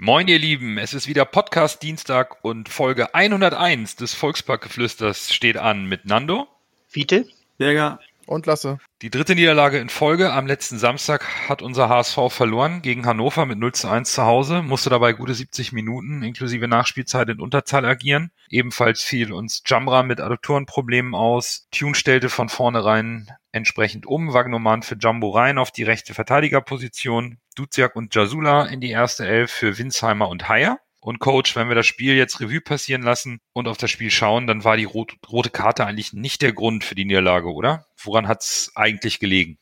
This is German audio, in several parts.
Moin ihr Lieben, es ist wieder Podcast Dienstag und Folge 101 des Volksparkgeflüsters steht an mit Nando, Fiete, Berger und Lasse. Die dritte Niederlage in Folge am letzten Samstag hat unser HSV verloren gegen Hannover mit 0 zu 1 zu Hause, musste dabei gute 70 Minuten inklusive Nachspielzeit in Unterzahl agieren. Ebenfalls fiel uns Jamra mit Adduktorenproblemen aus. Tune stellte von vornherein entsprechend um, Wagnoman für Jumbo rein auf die rechte Verteidigerposition, Duziak und Jasula in die erste Elf für Winsheimer und Heyer. Und Coach, wenn wir das Spiel jetzt Revue passieren lassen und auf das Spiel schauen, dann war die rot rote Karte eigentlich nicht der Grund für die Niederlage, oder? Woran hat's eigentlich gelegen?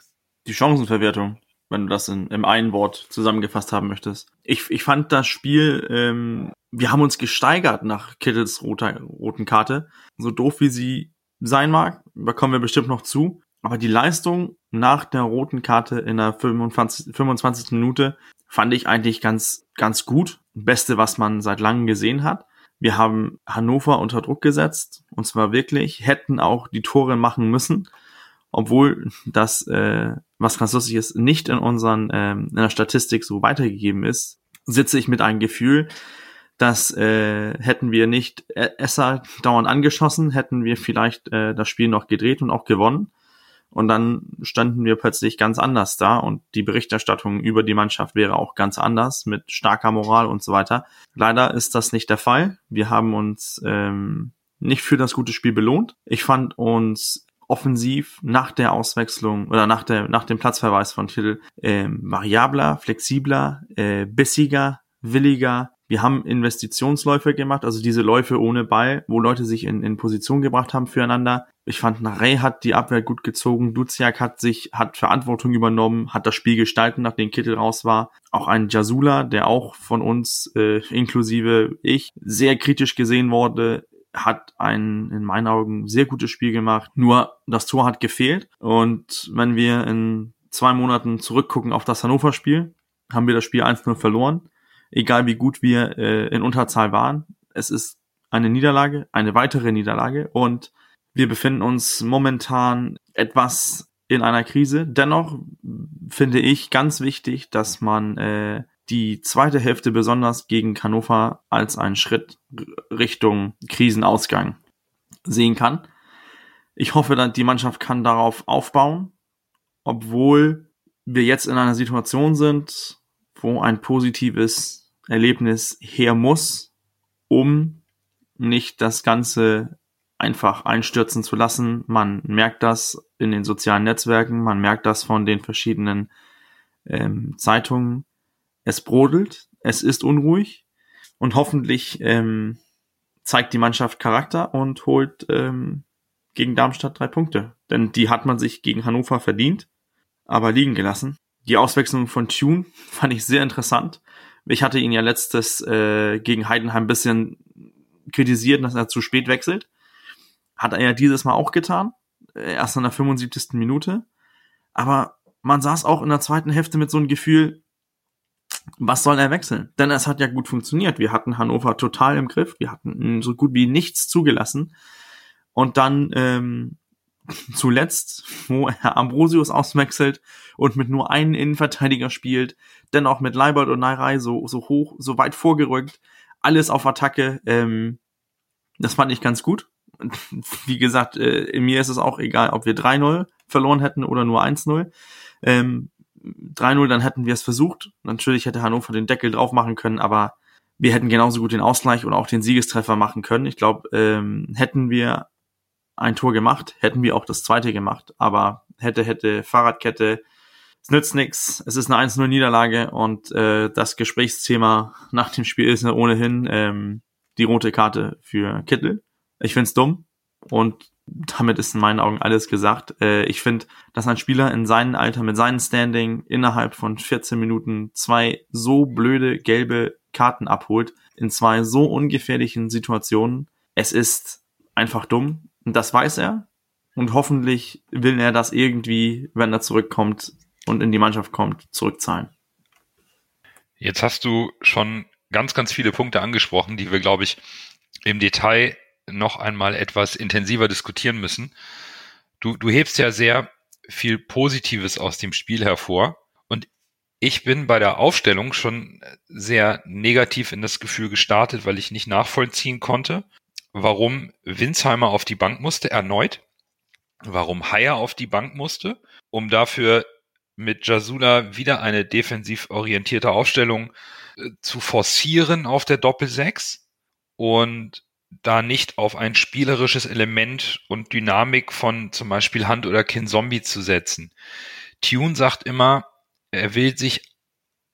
Die Chancenverwertung, wenn du das in, im einen Wort zusammengefasst haben möchtest. Ich, ich fand das Spiel, ähm, wir haben uns gesteigert nach Kittels roter, roten Karte. So doof wie sie sein mag, da kommen wir bestimmt noch zu. Aber die Leistung nach der roten Karte in der 25, 25. Minute fand ich eigentlich ganz, ganz gut. Beste, was man seit langem gesehen hat. Wir haben Hannover unter Druck gesetzt, und zwar wirklich, hätten auch die Tore machen müssen, obwohl das, äh, was ganz lustig ist, nicht in unseren, ähm, in der Statistik so weitergegeben ist, sitze ich mit einem Gefühl, dass äh, hätten wir nicht Esser dauernd angeschossen, hätten wir vielleicht äh, das Spiel noch gedreht und auch gewonnen. Und dann standen wir plötzlich ganz anders da und die Berichterstattung über die Mannschaft wäre auch ganz anders mit starker Moral und so weiter. Leider ist das nicht der Fall. Wir haben uns ähm, nicht für das gute Spiel belohnt. Ich fand uns offensiv nach der Auswechslung oder nach der nach dem Platzverweis von Till ähm, variabler, flexibler, äh, bissiger, williger, wir haben Investitionsläufe gemacht, also diese Läufe ohne Ball, wo Leute sich in, in Position gebracht haben füreinander. Ich fand, Narey hat die Abwehr gut gezogen, Duziak hat sich, hat Verantwortung übernommen, hat das Spiel gestalten, nachdem Kittel raus war. Auch ein Jasula, der auch von uns, äh, inklusive ich, sehr kritisch gesehen wurde, hat ein, in meinen Augen, sehr gutes Spiel gemacht. Nur das Tor hat gefehlt. Und wenn wir in zwei Monaten zurückgucken auf das Hannover-Spiel, haben wir das Spiel 1-0 verloren egal wie gut wir äh, in Unterzahl waren. Es ist eine Niederlage, eine weitere Niederlage und wir befinden uns momentan etwas in einer Krise. Dennoch finde ich ganz wichtig, dass man äh, die zweite Hälfte besonders gegen Hannover als einen Schritt Richtung Krisenausgang sehen kann. Ich hoffe, dass die Mannschaft kann darauf aufbauen, obwohl wir jetzt in einer Situation sind, wo ein positives Erlebnis her muss, um nicht das Ganze einfach einstürzen zu lassen. Man merkt das in den sozialen Netzwerken, man merkt das von den verschiedenen ähm, Zeitungen. Es brodelt, es ist unruhig und hoffentlich ähm, zeigt die Mannschaft Charakter und holt ähm, gegen Darmstadt drei Punkte. Denn die hat man sich gegen Hannover verdient, aber liegen gelassen. Die Auswechslung von Tune fand ich sehr interessant. Ich hatte ihn ja letztes äh, gegen Heidenheim ein bisschen kritisiert, dass er zu spät wechselt. Hat er ja dieses Mal auch getan. Äh, erst in der 75. Minute. Aber man saß auch in der zweiten Hälfte mit so einem Gefühl, was soll er wechseln? Denn es hat ja gut funktioniert. Wir hatten Hannover total im Griff. Wir hatten so gut wie nichts zugelassen. Und dann ähm, zuletzt, wo er Ambrosius auswechselt und mit nur einem Innenverteidiger spielt, dennoch mit Leibert und Nairei so, so hoch, so weit vorgerückt, alles auf Attacke, ähm, das fand ich ganz gut. Wie gesagt, äh, mir ist es auch egal, ob wir 3-0 verloren hätten oder nur 1-0. Ähm, 3-0, dann hätten wir es versucht. Natürlich hätte Hannover den Deckel drauf machen können, aber wir hätten genauso gut den Ausgleich oder auch den Siegestreffer machen können. Ich glaube, ähm, hätten wir ein Tor gemacht, hätten wir auch das zweite gemacht. Aber hätte, hätte, Fahrradkette, es nützt nix. Es ist eine 1-0-Niederlage und äh, das Gesprächsthema nach dem Spiel ist ohnehin ähm, die rote Karte für Kittel. Ich find's dumm und damit ist in meinen Augen alles gesagt. Äh, ich finde, dass ein Spieler in seinem Alter mit seinem Standing innerhalb von 14 Minuten zwei so blöde gelbe Karten abholt, in zwei so ungefährlichen Situationen. Es ist einfach dumm. Und das weiß er. Und hoffentlich will er das irgendwie, wenn er zurückkommt und in die Mannschaft kommt, zurückzahlen. Jetzt hast du schon ganz, ganz viele Punkte angesprochen, die wir, glaube ich, im Detail noch einmal etwas intensiver diskutieren müssen. Du, du hebst ja sehr viel Positives aus dem Spiel hervor. Und ich bin bei der Aufstellung schon sehr negativ in das Gefühl gestartet, weil ich nicht nachvollziehen konnte, warum Winsheimer auf die Bank musste, erneut, warum Haier auf die Bank musste, um dafür mit Jasula wieder eine defensiv orientierte Aufstellung äh, zu forcieren auf der Doppel-6 und da nicht auf ein spielerisches Element und Dynamik von zum Beispiel Hand oder Kin Zombie zu setzen. Tune sagt immer, er will sich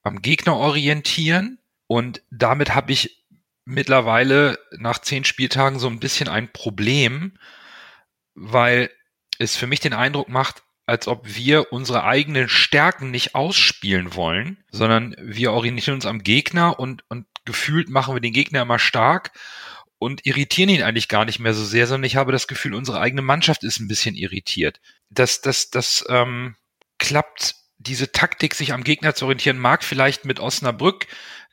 am Gegner orientieren und damit habe ich mittlerweile nach zehn Spieltagen so ein bisschen ein Problem, weil es für mich den Eindruck macht, als ob wir unsere eigenen Stärken nicht ausspielen wollen, sondern wir orientieren uns am Gegner und, und gefühlt machen wir den Gegner immer stark und irritieren ihn eigentlich gar nicht mehr so sehr, sondern ich habe das Gefühl, unsere eigene Mannschaft ist ein bisschen irritiert. Das, das, das ähm, klappt, diese Taktik, sich am Gegner zu orientieren, mag vielleicht mit Osnabrück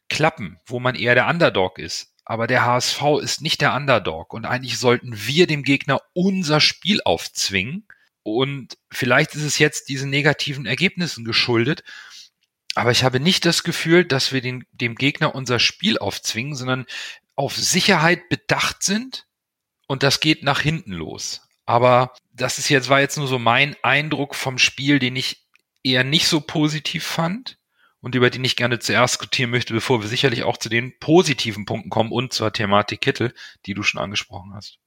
klappen, wo man eher der Underdog ist. Aber der HSV ist nicht der Underdog und eigentlich sollten wir dem Gegner unser Spiel aufzwingen. Und vielleicht ist es jetzt diesen negativen Ergebnissen geschuldet. Aber ich habe nicht das Gefühl, dass wir den, dem Gegner unser Spiel aufzwingen, sondern auf Sicherheit bedacht sind und das geht nach hinten los. Aber das ist jetzt, war jetzt nur so mein Eindruck vom Spiel, den ich eher nicht so positiv fand und über den ich gerne zuerst diskutieren möchte, bevor wir sicherlich auch zu den positiven Punkten kommen und zur Thematik Kittel, die du schon angesprochen hast.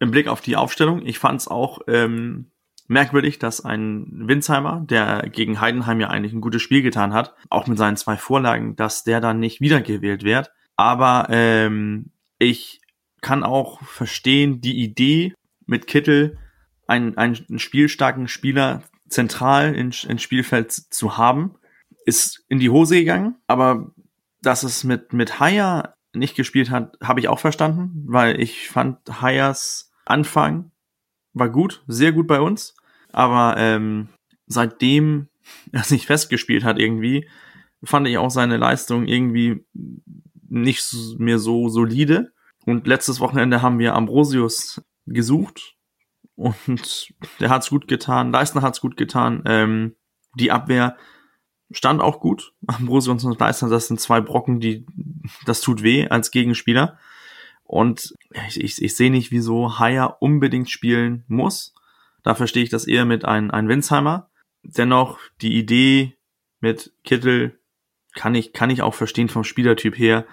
Im Blick auf die Aufstellung, ich fand es auch ähm, merkwürdig, dass ein Winsheimer, der gegen Heidenheim ja eigentlich ein gutes Spiel getan hat, auch mit seinen zwei Vorlagen, dass der dann nicht wiedergewählt wird. Aber ähm, ich kann auch verstehen, die Idee mit Kittel einen, einen spielstarken Spieler zentral ins, ins Spielfeld zu haben, ist in die Hose gegangen. Aber dass es mit, mit Haya nicht gespielt hat, habe ich auch verstanden, weil ich fand Hayas Anfang war gut, sehr gut bei uns. Aber ähm, seitdem er sich festgespielt hat irgendwie, fand ich auch seine Leistung irgendwie nicht mehr so solide. Und letztes Wochenende haben wir Ambrosius gesucht und der hat's gut getan. Leistner hat's gut getan. Ähm, die Abwehr stand auch gut. Ambrosius und Leistner, das sind zwei Brocken, die das tut weh als Gegenspieler. Und ich, ich, ich sehe nicht, wieso Haya unbedingt spielen muss. Da verstehe ich das eher mit einem ein Winsheimer. Dennoch die Idee mit Kittel kann ich, kann ich auch verstehen vom Spielertyp her,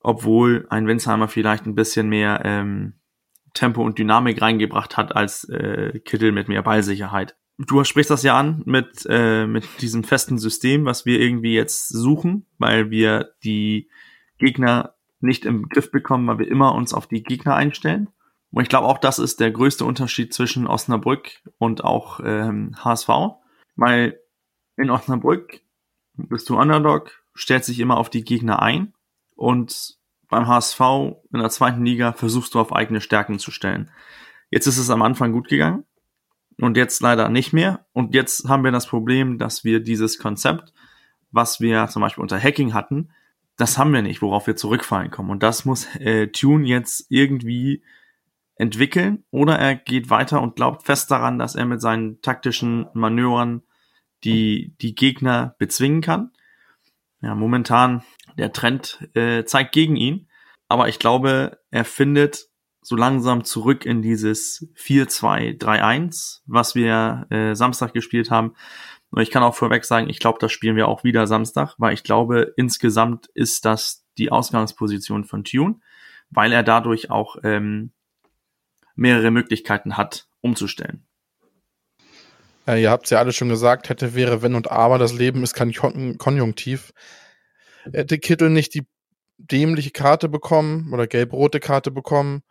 obwohl ein Winsheimer vielleicht ein bisschen mehr ähm, Tempo und Dynamik reingebracht hat als äh, Kittel mit mehr Ballsicherheit. Du sprichst das ja an mit, äh, mit diesem festen System, was wir irgendwie jetzt suchen, weil wir die Gegner nicht im Griff bekommen, weil wir immer uns auf die Gegner einstellen. Und ich glaube auch, das ist der größte Unterschied zwischen Osnabrück und auch ähm, HSV, weil in Osnabrück bist du Underdog, stellst dich immer auf die Gegner ein und beim HSV in der zweiten Liga versuchst du auf eigene Stärken zu stellen. Jetzt ist es am Anfang gut gegangen und jetzt leider nicht mehr. Und jetzt haben wir das Problem, dass wir dieses Konzept, was wir zum Beispiel unter Hacking hatten, das haben wir nicht, worauf wir zurückfallen kommen. Und das muss äh, Tune jetzt irgendwie entwickeln oder er geht weiter und glaubt fest daran, dass er mit seinen taktischen Manövern die, die Gegner bezwingen kann. Ja, momentan der Trend äh, zeigt gegen ihn, aber ich glaube, er findet so langsam zurück in dieses 4-2-3-1, was wir äh, Samstag gespielt haben. Und ich kann auch vorweg sagen, ich glaube, das spielen wir auch wieder Samstag, weil ich glaube, insgesamt ist das die Ausgangsposition von Tune, weil er dadurch auch ähm, mehrere Möglichkeiten hat, umzustellen. Äh, ihr habt es ja alle schon gesagt, hätte, wäre, wenn und aber, das Leben ist kein Kon Konjunktiv. Hätte Kittel nicht die dämliche Karte bekommen oder gelb-rote Karte bekommen,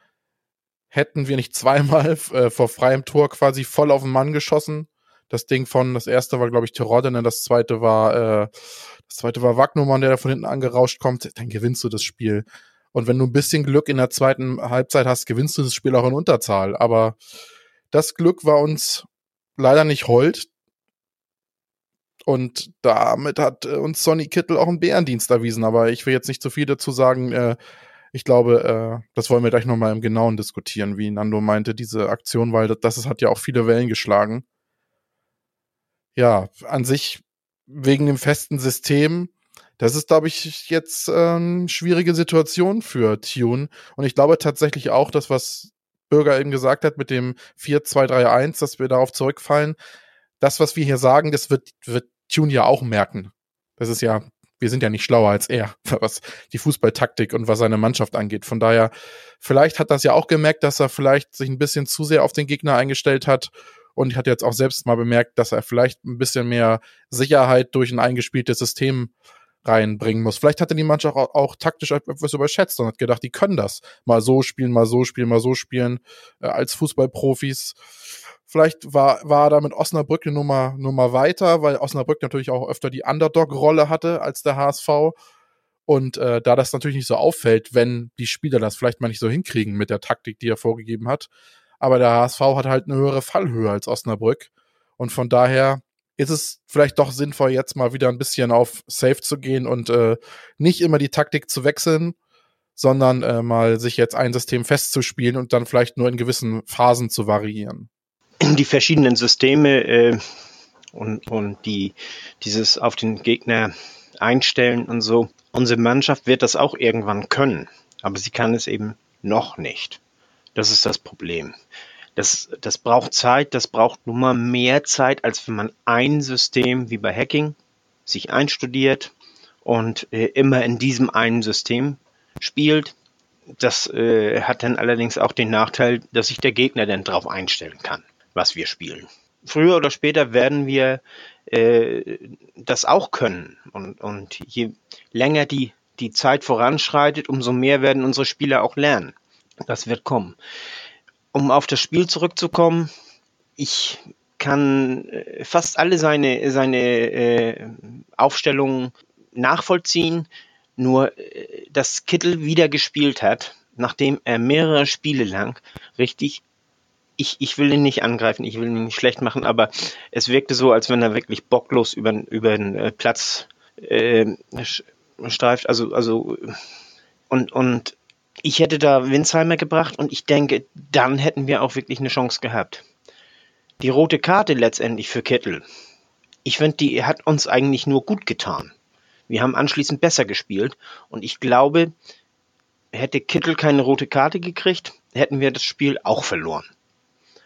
hätten wir nicht zweimal äh, vor freiem Tor quasi voll auf den Mann geschossen. Das Ding von, das erste war, glaube ich, Terodden, das zweite war, äh, das zweite war Wagnumann, der da von hinten angerauscht kommt, dann gewinnst du das Spiel. Und wenn du ein bisschen Glück in der zweiten Halbzeit hast, gewinnst du das Spiel auch in Unterzahl. Aber das Glück war uns leider nicht hold. Und damit hat äh, uns Sonny Kittel auch einen Bärendienst erwiesen. Aber ich will jetzt nicht zu viel dazu sagen. Äh, ich glaube, äh, das wollen wir gleich nochmal im Genauen diskutieren, wie Nando meinte, diese Aktion, weil das, das hat ja auch viele Wellen geschlagen. Ja, an sich wegen dem festen System, das ist, glaube ich, jetzt ähm, schwierige Situation für Tune. Und ich glaube tatsächlich auch, das, was Bürger eben gesagt hat mit dem 4-2-3-1, dass wir darauf zurückfallen, das, was wir hier sagen, das wird, wird Tune ja auch merken. Das ist ja, wir sind ja nicht schlauer als er, was die Fußballtaktik und was seine Mannschaft angeht. Von daher, vielleicht hat das ja auch gemerkt, dass er vielleicht sich ein bisschen zu sehr auf den Gegner eingestellt hat und ich hatte jetzt auch selbst mal bemerkt, dass er vielleicht ein bisschen mehr Sicherheit durch ein eingespieltes System reinbringen muss. Vielleicht hat er die Mannschaft auch, auch taktisch etwas überschätzt und hat gedacht, die können das. Mal so spielen, mal so spielen, mal so spielen, äh, als Fußballprofis. Vielleicht war, war da mit Osnabrück eine Nummer, Nummer weiter, weil Osnabrück natürlich auch öfter die Underdog-Rolle hatte als der HSV. Und äh, da das natürlich nicht so auffällt, wenn die Spieler das vielleicht mal nicht so hinkriegen mit der Taktik, die er vorgegeben hat. Aber der HSV hat halt eine höhere Fallhöhe als Osnabrück. Und von daher ist es vielleicht doch sinnvoll, jetzt mal wieder ein bisschen auf Safe zu gehen und äh, nicht immer die Taktik zu wechseln, sondern äh, mal sich jetzt ein System festzuspielen und dann vielleicht nur in gewissen Phasen zu variieren. Die verschiedenen Systeme äh, und, und die, dieses auf den Gegner einstellen und so. Unsere Mannschaft wird das auch irgendwann können, aber sie kann es eben noch nicht. Das ist das Problem. Das, das braucht Zeit, das braucht nun mal mehr Zeit, als wenn man ein System wie bei Hacking sich einstudiert und äh, immer in diesem einen System spielt. Das äh, hat dann allerdings auch den Nachteil, dass sich der Gegner dann darauf einstellen kann, was wir spielen. Früher oder später werden wir äh, das auch können. Und, und je länger die, die Zeit voranschreitet, umso mehr werden unsere Spieler auch lernen. Das wird kommen um auf das Spiel zurückzukommen, ich kann äh, fast alle seine, seine äh, Aufstellungen nachvollziehen, nur äh, dass Kittel wieder gespielt hat, nachdem er mehrere Spiele lang richtig ich, ich will ihn nicht angreifen, ich will ihn nicht schlecht machen, aber es wirkte so, als wenn er wirklich bocklos über, über den äh, Platz äh, streift. Also, also und, und ich hätte da Winsheimer gebracht und ich denke, dann hätten wir auch wirklich eine Chance gehabt. Die rote Karte letztendlich für Kittel. Ich finde, die hat uns eigentlich nur gut getan. Wir haben anschließend besser gespielt und ich glaube, hätte Kittel keine rote Karte gekriegt, hätten wir das Spiel auch verloren.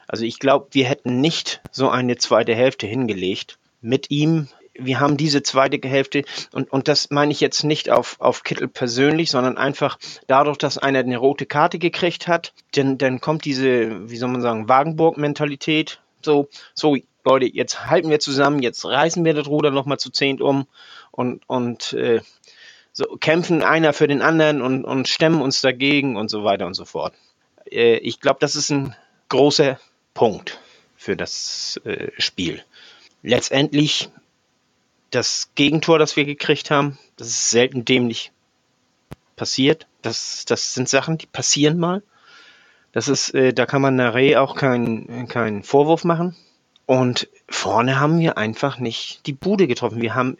Also ich glaube, wir hätten nicht so eine zweite Hälfte hingelegt mit ihm wir haben diese zweite Hälfte und, und das meine ich jetzt nicht auf, auf Kittel persönlich, sondern einfach dadurch, dass einer eine rote Karte gekriegt hat, denn dann kommt diese, wie soll man sagen, Wagenburg-Mentalität. So, so, Leute, jetzt halten wir zusammen, jetzt reißen wir das Ruder nochmal zu zehnt um und, und äh, so kämpfen einer für den anderen und, und stemmen uns dagegen und so weiter und so fort. Äh, ich glaube, das ist ein großer Punkt für das äh, Spiel. Letztendlich das Gegentor, das wir gekriegt haben, das ist selten dämlich passiert. Das, das sind Sachen, die passieren mal. Das ist, äh, da kann man Nare auch keinen keinen Vorwurf machen. Und vorne haben wir einfach nicht die Bude getroffen. Wir haben,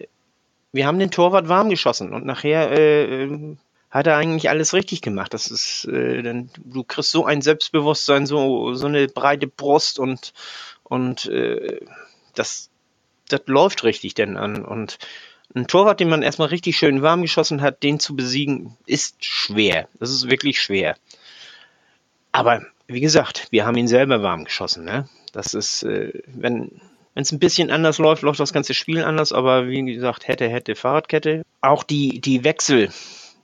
wir haben den Torwart warm geschossen und nachher äh hat er eigentlich alles richtig gemacht. Das ist, äh, denn du kriegst so ein Selbstbewusstsein, so so eine breite Brust und und äh, das das läuft richtig denn an. Und ein Torwart, den man erstmal richtig schön warm geschossen hat, den zu besiegen, ist schwer. Das ist wirklich schwer. Aber wie gesagt, wir haben ihn selber warm geschossen. Ne? Das ist, äh, wenn es ein bisschen anders läuft, läuft das ganze Spiel anders. Aber wie gesagt, hätte, hätte, Fahrradkette. Auch die, die Wechsel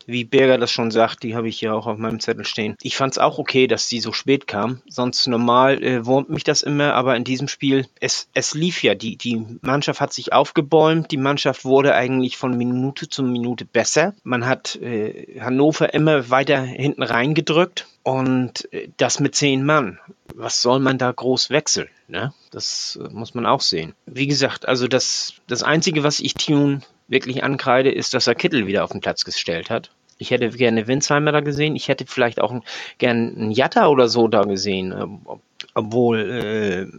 wie Berger das schon sagt, die habe ich ja auch auf meinem Zettel stehen. Ich fand es auch okay, dass sie so spät kam. Sonst normal äh, wurmt mich das immer, aber in diesem Spiel, es, es lief ja. Die, die Mannschaft hat sich aufgebäumt. Die Mannschaft wurde eigentlich von Minute zu Minute besser. Man hat äh, Hannover immer weiter hinten reingedrückt. Und äh, das mit zehn Mann. Was soll man da groß wechseln? Ne? Das äh, muss man auch sehen. Wie gesagt, also das, das Einzige, was ich Tune wirklich ankreide, ist, dass er Kittel wieder auf den Platz gestellt hat. Ich hätte gerne Winsheimer da gesehen. Ich hätte vielleicht auch gerne einen Jatta oder so da gesehen. Ähm, obwohl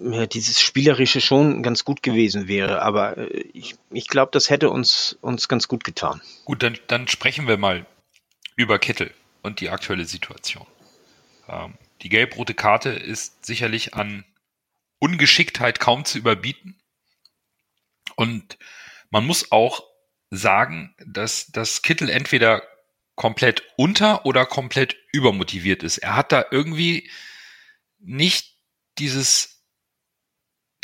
äh, dieses Spielerische schon ganz gut gewesen wäre. Aber äh, ich, ich glaube, das hätte uns, uns ganz gut getan. Gut, dann, dann sprechen wir mal über Kittel und die aktuelle Situation. Ähm, die gelb-rote Karte ist sicherlich an Ungeschicktheit kaum zu überbieten. Und man muss auch sagen, dass, dass Kittel entweder komplett unter oder komplett übermotiviert ist. Er hat da irgendwie nicht dieses,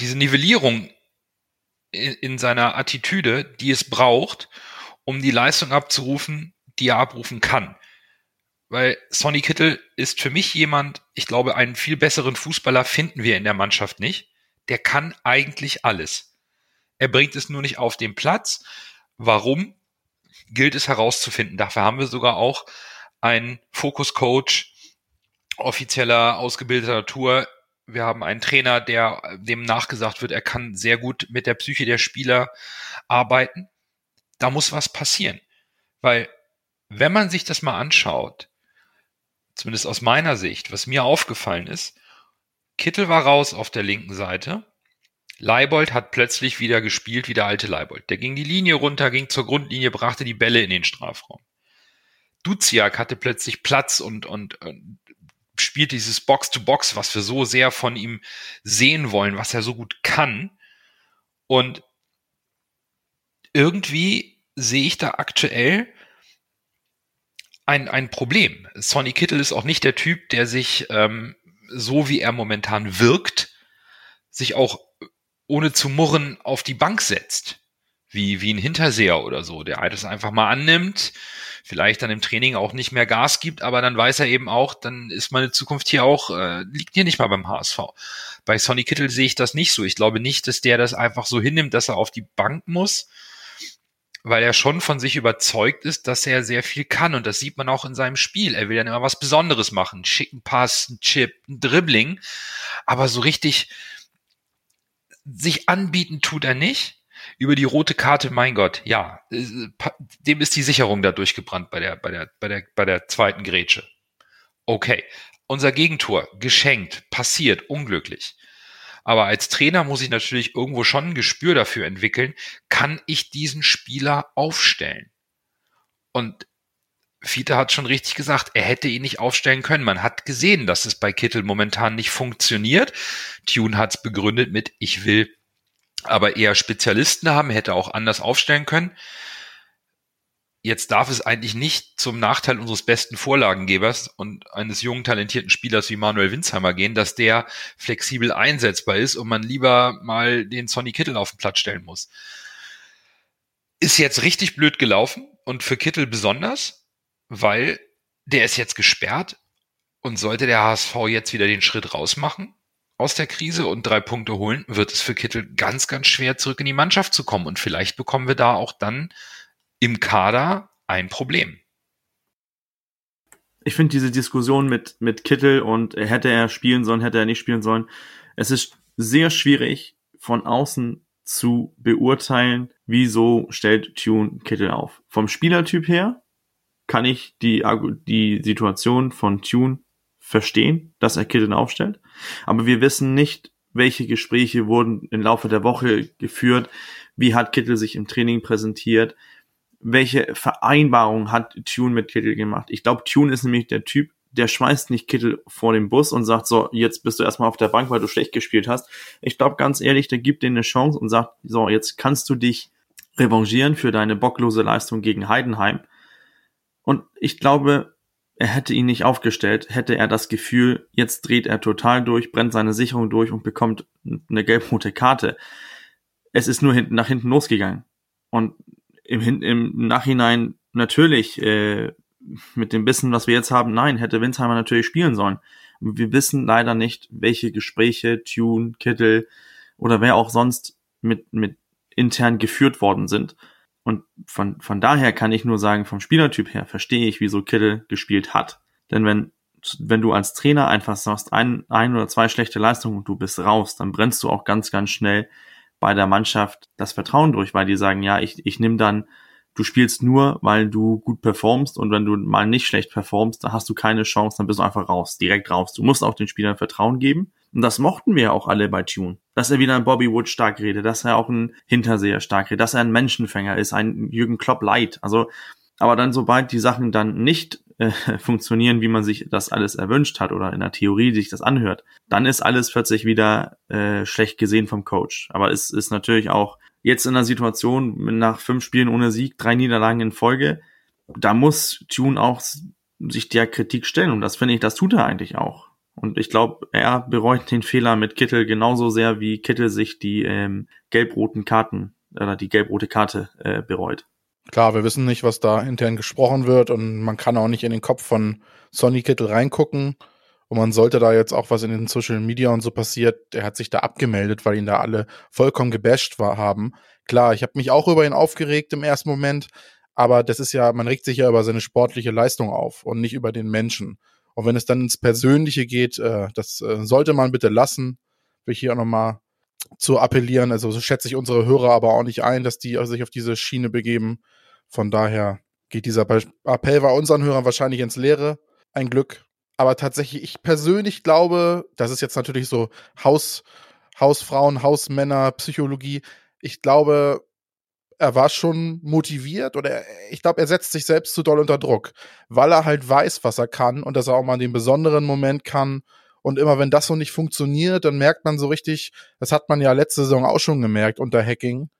diese Nivellierung in, in seiner Attitüde, die es braucht, um die Leistung abzurufen, die er abrufen kann. Weil Sonny Kittel ist für mich jemand, ich glaube, einen viel besseren Fußballer finden wir in der Mannschaft nicht. Der kann eigentlich alles. Er bringt es nur nicht auf den Platz. Warum? Gilt es herauszufinden. Dafür haben wir sogar auch einen Fokus-Coach, offizieller, ausgebildeter Tour. Wir haben einen Trainer, der dem nachgesagt wird, er kann sehr gut mit der Psyche der Spieler arbeiten. Da muss was passieren. Weil, wenn man sich das mal anschaut, zumindest aus meiner Sicht, was mir aufgefallen ist, Kittel war raus auf der linken Seite. Leibold hat plötzlich wieder gespielt wie der alte Leibold. Der ging die Linie runter, ging zur Grundlinie, brachte die Bälle in den Strafraum. Duziak hatte plötzlich Platz und, und, und spielt dieses Box-to-Box, -Box, was wir so sehr von ihm sehen wollen, was er so gut kann. Und irgendwie sehe ich da aktuell ein, ein Problem. Sonny Kittel ist auch nicht der Typ, der sich ähm, so wie er momentan wirkt, sich auch ohne zu murren auf die Bank setzt. Wie, wie ein Hinterseher oder so, der das einfach mal annimmt, vielleicht dann im Training auch nicht mehr Gas gibt, aber dann weiß er eben auch, dann ist meine Zukunft hier auch, äh, liegt hier nicht mal beim HSV. Bei Sonny Kittel sehe ich das nicht so. Ich glaube nicht, dass der das einfach so hinnimmt, dass er auf die Bank muss, weil er schon von sich überzeugt ist, dass er sehr viel kann. Und das sieht man auch in seinem Spiel. Er will dann immer was Besonderes machen. Schicken Pass, ein Chip, ein Dribbling. Aber so richtig sich anbieten tut er nicht. Über die rote Karte, mein Gott, ja, äh, dem ist die Sicherung da durchgebrannt bei der, bei der, bei der, bei der zweiten Grätsche. Okay. Unser Gegentor, geschenkt, passiert, unglücklich. Aber als Trainer muss ich natürlich irgendwo schon ein Gespür dafür entwickeln, kann ich diesen Spieler aufstellen? Und Fiete hat schon richtig gesagt, er hätte ihn nicht aufstellen können. Man hat gesehen, dass es bei Kittel momentan nicht funktioniert. Tune hat es begründet mit, ich will aber eher Spezialisten haben, hätte auch anders aufstellen können. Jetzt darf es eigentlich nicht zum Nachteil unseres besten Vorlagengebers und eines jungen, talentierten Spielers wie Manuel Winsheimer gehen, dass der flexibel einsetzbar ist und man lieber mal den Sonny Kittel auf den Platz stellen muss. Ist jetzt richtig blöd gelaufen und für Kittel besonders, weil der ist jetzt gesperrt und sollte der HSV jetzt wieder den Schritt rausmachen aus der Krise und drei Punkte holen, wird es für Kittel ganz, ganz schwer zurück in die Mannschaft zu kommen und vielleicht bekommen wir da auch dann im Kader ein Problem. Ich finde diese Diskussion mit, mit Kittel und hätte er spielen sollen, hätte er nicht spielen sollen, es ist sehr schwierig von außen zu beurteilen, wieso stellt Tune Kittel auf. Vom Spielertyp her kann ich die, die Situation von Tune verstehen, dass er Kittel aufstellt. Aber wir wissen nicht, welche Gespräche wurden im Laufe der Woche geführt, wie hat Kittel sich im Training präsentiert, welche Vereinbarung hat Tune mit Kittel gemacht. Ich glaube, Tune ist nämlich der Typ, der schmeißt nicht Kittel vor den Bus und sagt so, jetzt bist du erstmal auf der Bank, weil du schlecht gespielt hast. Ich glaube ganz ehrlich, der gibt denen eine Chance und sagt, so, jetzt kannst du dich revanchieren für deine bocklose Leistung gegen Heidenheim. Und ich glaube, er hätte ihn nicht aufgestellt, hätte er das Gefühl, jetzt dreht er total durch, brennt seine Sicherung durch und bekommt eine gelb-rote Karte. Es ist nur hinten, nach hinten losgegangen. Und im, im Nachhinein natürlich, äh, mit dem Wissen, was wir jetzt haben, nein, hätte Winsheimer natürlich spielen sollen. Wir wissen leider nicht, welche Gespräche Tune, Kittel oder wer auch sonst mit, mit intern geführt worden sind. Und von, von daher kann ich nur sagen, vom Spielertyp her verstehe ich, wieso Kittel gespielt hat. Denn wenn, wenn du als Trainer einfach sagst, ein, ein oder zwei schlechte Leistungen und du bist raus, dann brennst du auch ganz, ganz schnell bei der Mannschaft das Vertrauen durch, weil die sagen, ja, ich, ich nehme dann du spielst nur, weil du gut performst und wenn du mal nicht schlecht performst, dann hast du keine Chance, dann bist du einfach raus, direkt raus. Du musst auch den Spielern Vertrauen geben. Und das mochten wir auch alle bei Tune. Dass er wieder ein Bobby Wood stark redet, dass er auch ein Hinterseher stark redet, dass er ein Menschenfänger ist, ein Jürgen Klopp light. Also, aber dann sobald die Sachen dann nicht äh, funktionieren, wie man sich das alles erwünscht hat oder in der Theorie sich das anhört, dann ist alles plötzlich wieder äh, schlecht gesehen vom Coach. Aber es ist natürlich auch jetzt in der Situation nach fünf Spielen ohne Sieg, drei Niederlagen in Folge, da muss Tune auch sich der Kritik stellen und das finde ich, das tut er eigentlich auch. Und ich glaube, er bereut den Fehler mit Kittel genauso sehr, wie Kittel sich die ähm, gelb-roten Karten oder die gelb-rote Karte äh, bereut. Klar, wir wissen nicht, was da intern gesprochen wird und man kann auch nicht in den Kopf von Sonny Kittel reingucken. Und man sollte da jetzt auch was in den Social Media und so passiert, der hat sich da abgemeldet, weil ihn da alle vollkommen gebasht war, haben. Klar, ich habe mich auch über ihn aufgeregt im ersten Moment, aber das ist ja, man regt sich ja über seine sportliche Leistung auf und nicht über den Menschen. Und wenn es dann ins Persönliche geht, äh, das äh, sollte man bitte lassen. Will ich hier auch nochmal zu appellieren. Also so schätze ich unsere Hörer aber auch nicht ein, dass die sich auf diese Schiene begeben. Von daher geht dieser Appell bei unseren Hörern wahrscheinlich ins Leere. Ein Glück. Aber tatsächlich, ich persönlich glaube, das ist jetzt natürlich so Haus, Hausfrauen, Hausmänner, Psychologie. Ich glaube, er war schon motiviert oder ich glaube, er setzt sich selbst zu doll unter Druck, weil er halt weiß, was er kann und dass er auch mal den besonderen Moment kann. Und immer wenn das so nicht funktioniert, dann merkt man so richtig, das hat man ja letzte Saison auch schon gemerkt unter Hacking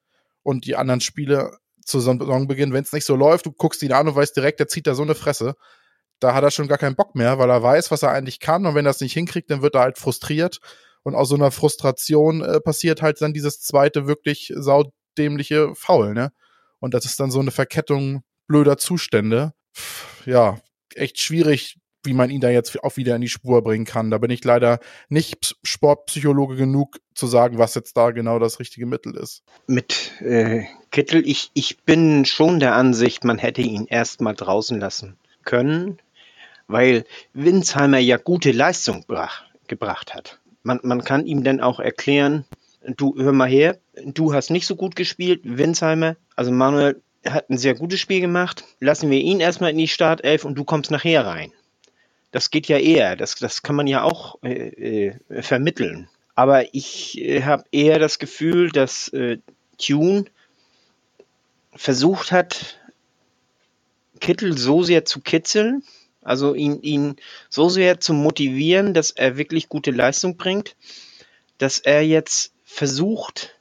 und die anderen Spiele zu Saisonbeginn, wenn es nicht so läuft, du guckst ihn an und weißt direkt, der zieht da so eine Fresse. Da hat er schon gar keinen Bock mehr, weil er weiß, was er eigentlich kann und wenn er es nicht hinkriegt, dann wird er halt frustriert und aus so einer Frustration äh, passiert halt dann dieses zweite wirklich sau dämliche Foul, ne? Und das ist dann so eine Verkettung blöder Zustände. Ja, echt schwierig, wie man ihn da jetzt auch wieder in die Spur bringen kann. Da bin ich leider nicht Sportpsychologe genug zu sagen, was jetzt da genau das richtige Mittel ist. Mit äh, Kittel, ich, ich bin schon der Ansicht, man hätte ihn erstmal draußen lassen können, weil Winsheimer ja gute Leistung brach, gebracht hat. Man, man kann ihm dann auch erklären, du hör mal her, du hast nicht so gut gespielt, Winsheimer, also Manuel hat ein sehr gutes Spiel gemacht, lassen wir ihn erstmal in die Startelf und du kommst nachher rein. Das geht ja eher, das, das kann man ja auch äh, äh, vermitteln. Aber ich äh, habe eher das Gefühl, dass äh, Tune versucht hat, Kittel so sehr zu kitzeln, also ihn, ihn so sehr zu motivieren, dass er wirklich gute Leistung bringt, dass er jetzt versucht,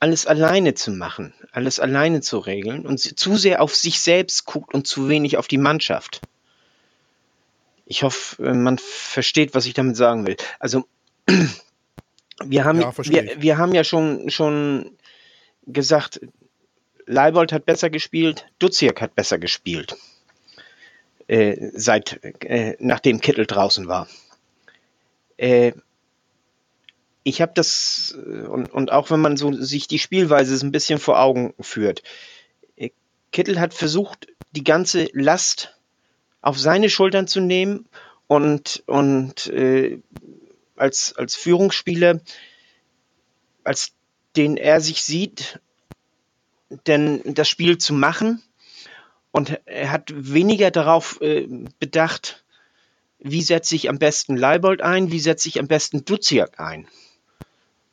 alles alleine zu machen, alles alleine zu regeln und zu sehr auf sich selbst guckt und zu wenig auf die Mannschaft. Ich hoffe, äh, man versteht, was ich damit sagen will. Also, wir haben, ja, wir, wir haben ja schon, schon gesagt, Leibold hat besser gespielt, Duziak hat besser gespielt, äh, seit, äh, nachdem Kittel draußen war. Äh, ich habe das, äh, und, und auch wenn man so sich die Spielweise ein bisschen vor Augen führt, äh, Kittel hat versucht, die ganze Last auf seine Schultern zu nehmen und, und äh, als, als Führungsspieler, als den er sich sieht, denn das Spiel zu machen. Und er hat weniger darauf äh, bedacht, wie setze ich am besten Leibold ein, wie setze ich am besten Duziak ein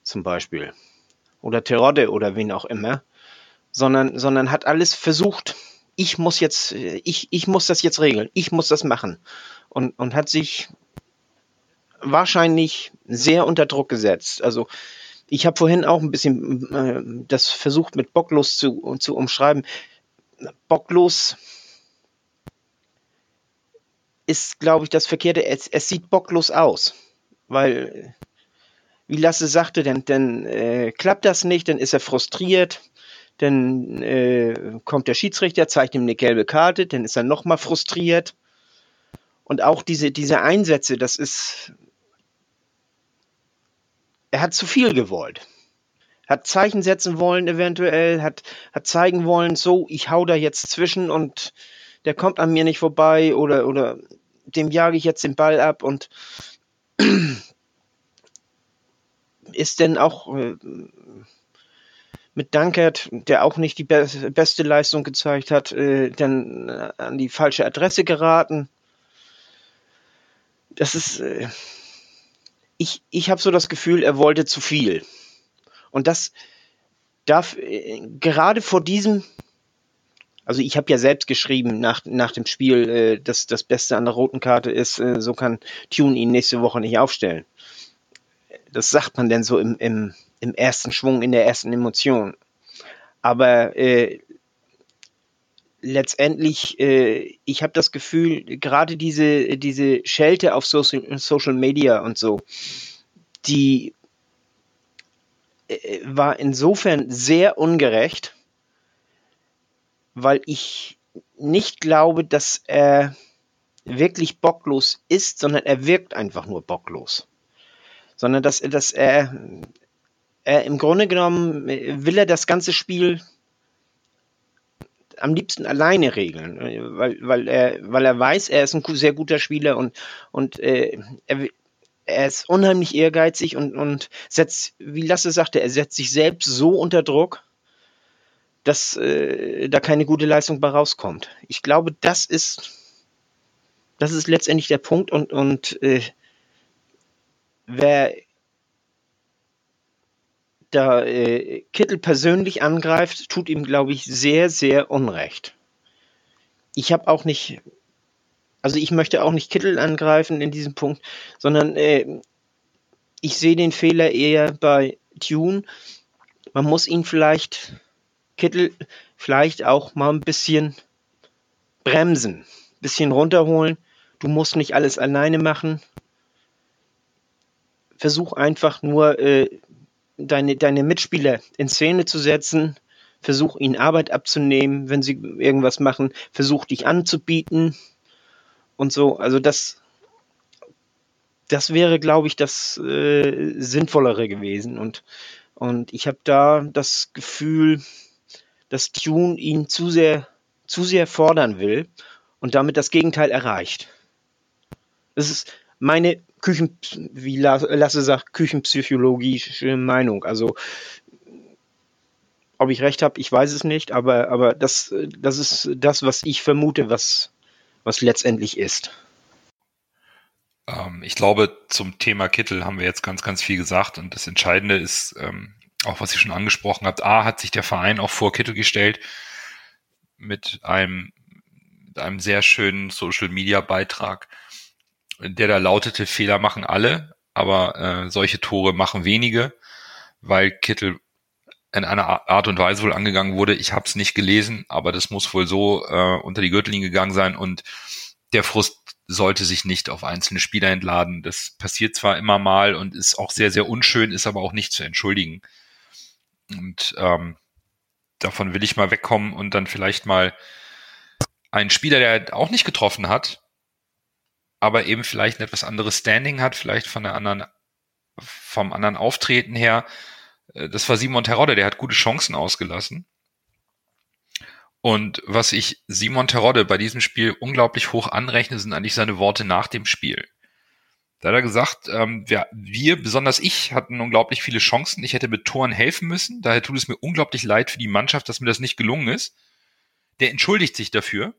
zum Beispiel. Oder Terodde oder wen auch immer. Sondern, sondern hat alles versucht, ich muss jetzt, ich, ich muss das jetzt regeln, ich muss das machen. Und, und hat sich wahrscheinlich sehr unter Druck gesetzt. Also ich habe vorhin auch ein bisschen äh, das versucht mit bocklos zu, zu umschreiben. Bocklos ist, glaube ich, das Verkehrte. Es, es sieht bocklos aus, weil wie Lasse sagte, denn, denn äh, klappt das nicht, dann ist er frustriert, dann äh, kommt der Schiedsrichter, zeigt ihm eine gelbe Karte, dann ist er nochmal frustriert. Und auch diese, diese Einsätze, das ist, er hat zu viel gewollt. Hat Zeichen setzen wollen eventuell, hat, hat zeigen wollen, so, ich hau da jetzt zwischen und der kommt an mir nicht vorbei oder, oder dem jage ich jetzt den Ball ab und ist denn auch, äh, mit Dankert, der auch nicht die be beste Leistung gezeigt hat, äh, dann äh, an die falsche Adresse geraten. Das ist, äh, ich, ich habe so das Gefühl, er wollte zu viel. Und das darf äh, gerade vor diesem, also ich habe ja selbst geschrieben nach, nach dem Spiel, äh, dass das Beste an der roten Karte ist, äh, so kann Tune ihn nächste Woche nicht aufstellen. Das sagt man denn so im, im, im ersten Schwung, in der ersten Emotion. Aber äh, letztendlich, äh, ich habe das Gefühl, gerade diese, diese Schelte auf Social, Social Media und so, die äh, war insofern sehr ungerecht, weil ich nicht glaube, dass er wirklich bocklos ist, sondern er wirkt einfach nur bocklos. Sondern dass, dass er, er im Grunde genommen will er das ganze Spiel am liebsten alleine regeln, weil, weil, er, weil er weiß, er ist ein sehr guter Spieler und, und äh, er, er ist unheimlich ehrgeizig und, und setzt, wie Lasse sagte, er setzt sich selbst so unter Druck, dass äh, da keine gute Leistung bei rauskommt. Ich glaube, das ist, das ist letztendlich der Punkt und, und äh, wer da äh, Kittel persönlich angreift, tut ihm, glaube ich, sehr, sehr unrecht. Ich habe auch nicht also ich möchte auch nicht Kittel angreifen in diesem Punkt, sondern äh, ich sehe den Fehler eher bei Tune. Man muss ihn vielleicht, Kittel, vielleicht auch mal ein bisschen bremsen, ein bisschen runterholen. Du musst nicht alles alleine machen. Versuch einfach nur äh, deine, deine Mitspieler in Szene zu setzen. Versuch ihnen Arbeit abzunehmen, wenn sie irgendwas machen. Versuch dich anzubieten und so. Also das, das wäre, glaube ich, das äh, Sinnvollere gewesen. Und, und ich habe da das Gefühl, dass Tune ihn zu sehr, zu sehr fordern will und damit das Gegenteil erreicht. Das ist meine Küchen, wie Lasse sagt, küchenpsychologische Meinung. Also ob ich recht habe, ich weiß es nicht, aber, aber das, das ist das, was ich vermute, was, was letztendlich ist. Ähm, ich glaube, zum Thema Kittel haben wir jetzt ganz, ganz viel gesagt und das Entscheidende ist, ähm, auch was ihr schon angesprochen habt, A, hat sich der Verein auch vor Kittel gestellt mit einem, mit einem sehr schönen Social-Media-Beitrag, der da lautete, Fehler machen alle, aber äh, solche Tore machen wenige, weil Kittel in einer Art und Weise wohl angegangen wurde. Ich habe es nicht gelesen, aber das muss wohl so äh, unter die Gürtellinie gegangen sein und der Frust sollte sich nicht auf einzelne Spieler entladen. Das passiert zwar immer mal und ist auch sehr, sehr unschön, ist aber auch nicht zu entschuldigen. Und ähm, davon will ich mal wegkommen und dann vielleicht mal einen Spieler, der auch nicht getroffen hat, aber eben vielleicht ein etwas anderes Standing hat, vielleicht von der anderen, vom anderen Auftreten her, äh, das war Simon Terodde, der hat gute Chancen ausgelassen. Und was ich Simon Terodde bei diesem Spiel unglaublich hoch anrechne, sind eigentlich seine Worte nach dem Spiel. Da hat er gesagt, ähm, wir, wir, besonders ich, hatten unglaublich viele Chancen. Ich hätte mit Toren helfen müssen. Daher tut es mir unglaublich leid für die Mannschaft, dass mir das nicht gelungen ist. Der entschuldigt sich dafür.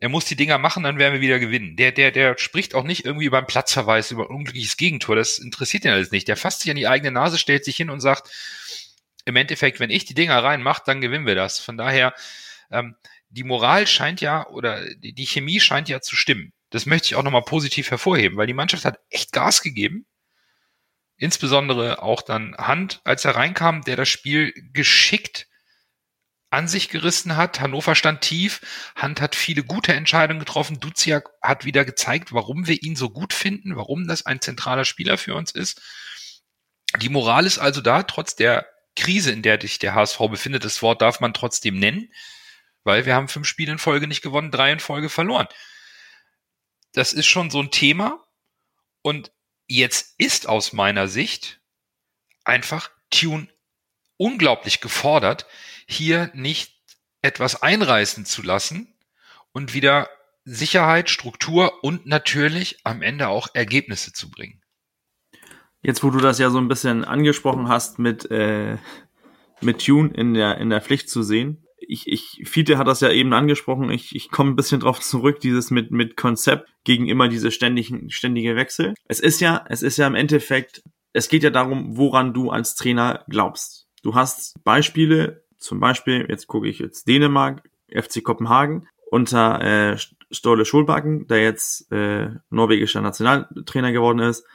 Er muss die Dinger machen, dann werden wir wieder gewinnen. Der, der, der spricht auch nicht irgendwie beim Platzverweis über ein unglückliches Gegentor. Das interessiert ihn alles nicht. Der fasst sich an die eigene Nase, stellt sich hin und sagt, im Endeffekt, wenn ich die Dinger reinmache, dann gewinnen wir das. Von daher, ähm, die Moral scheint ja, oder die Chemie scheint ja zu stimmen. Das möchte ich auch nochmal positiv hervorheben, weil die Mannschaft hat echt Gas gegeben. Insbesondere auch dann Hand, als er reinkam, der das Spiel geschickt an sich gerissen hat. Hannover stand tief. Hand hat viele gute Entscheidungen getroffen. Duziak hat wieder gezeigt, warum wir ihn so gut finden, warum das ein zentraler Spieler für uns ist. Die Moral ist also da, trotz der Krise, in der sich der HSV befindet. Das Wort darf man trotzdem nennen, weil wir haben fünf Spiele in Folge nicht gewonnen, drei in Folge verloren. Das ist schon so ein Thema. Und jetzt ist aus meiner Sicht einfach Tune unglaublich gefordert, hier nicht etwas einreißen zu lassen und wieder Sicherheit, Struktur und natürlich am Ende auch Ergebnisse zu bringen. Jetzt, wo du das ja so ein bisschen angesprochen hast mit, äh, mit Tune in der, in der Pflicht zu sehen. Ich, ich, Fiete hat das ja eben angesprochen, ich, ich komme ein bisschen drauf zurück, dieses mit, mit Konzept gegen immer diese ständigen, ständige Wechsel. Es ist ja, es ist ja im Endeffekt, es geht ja darum, woran du als Trainer glaubst. Du hast Beispiele, zum Beispiel, jetzt gucke ich jetzt Dänemark, FC Kopenhagen, unter äh, Stolle Schulbacken, der jetzt äh, norwegischer Nationaltrainer geworden ist,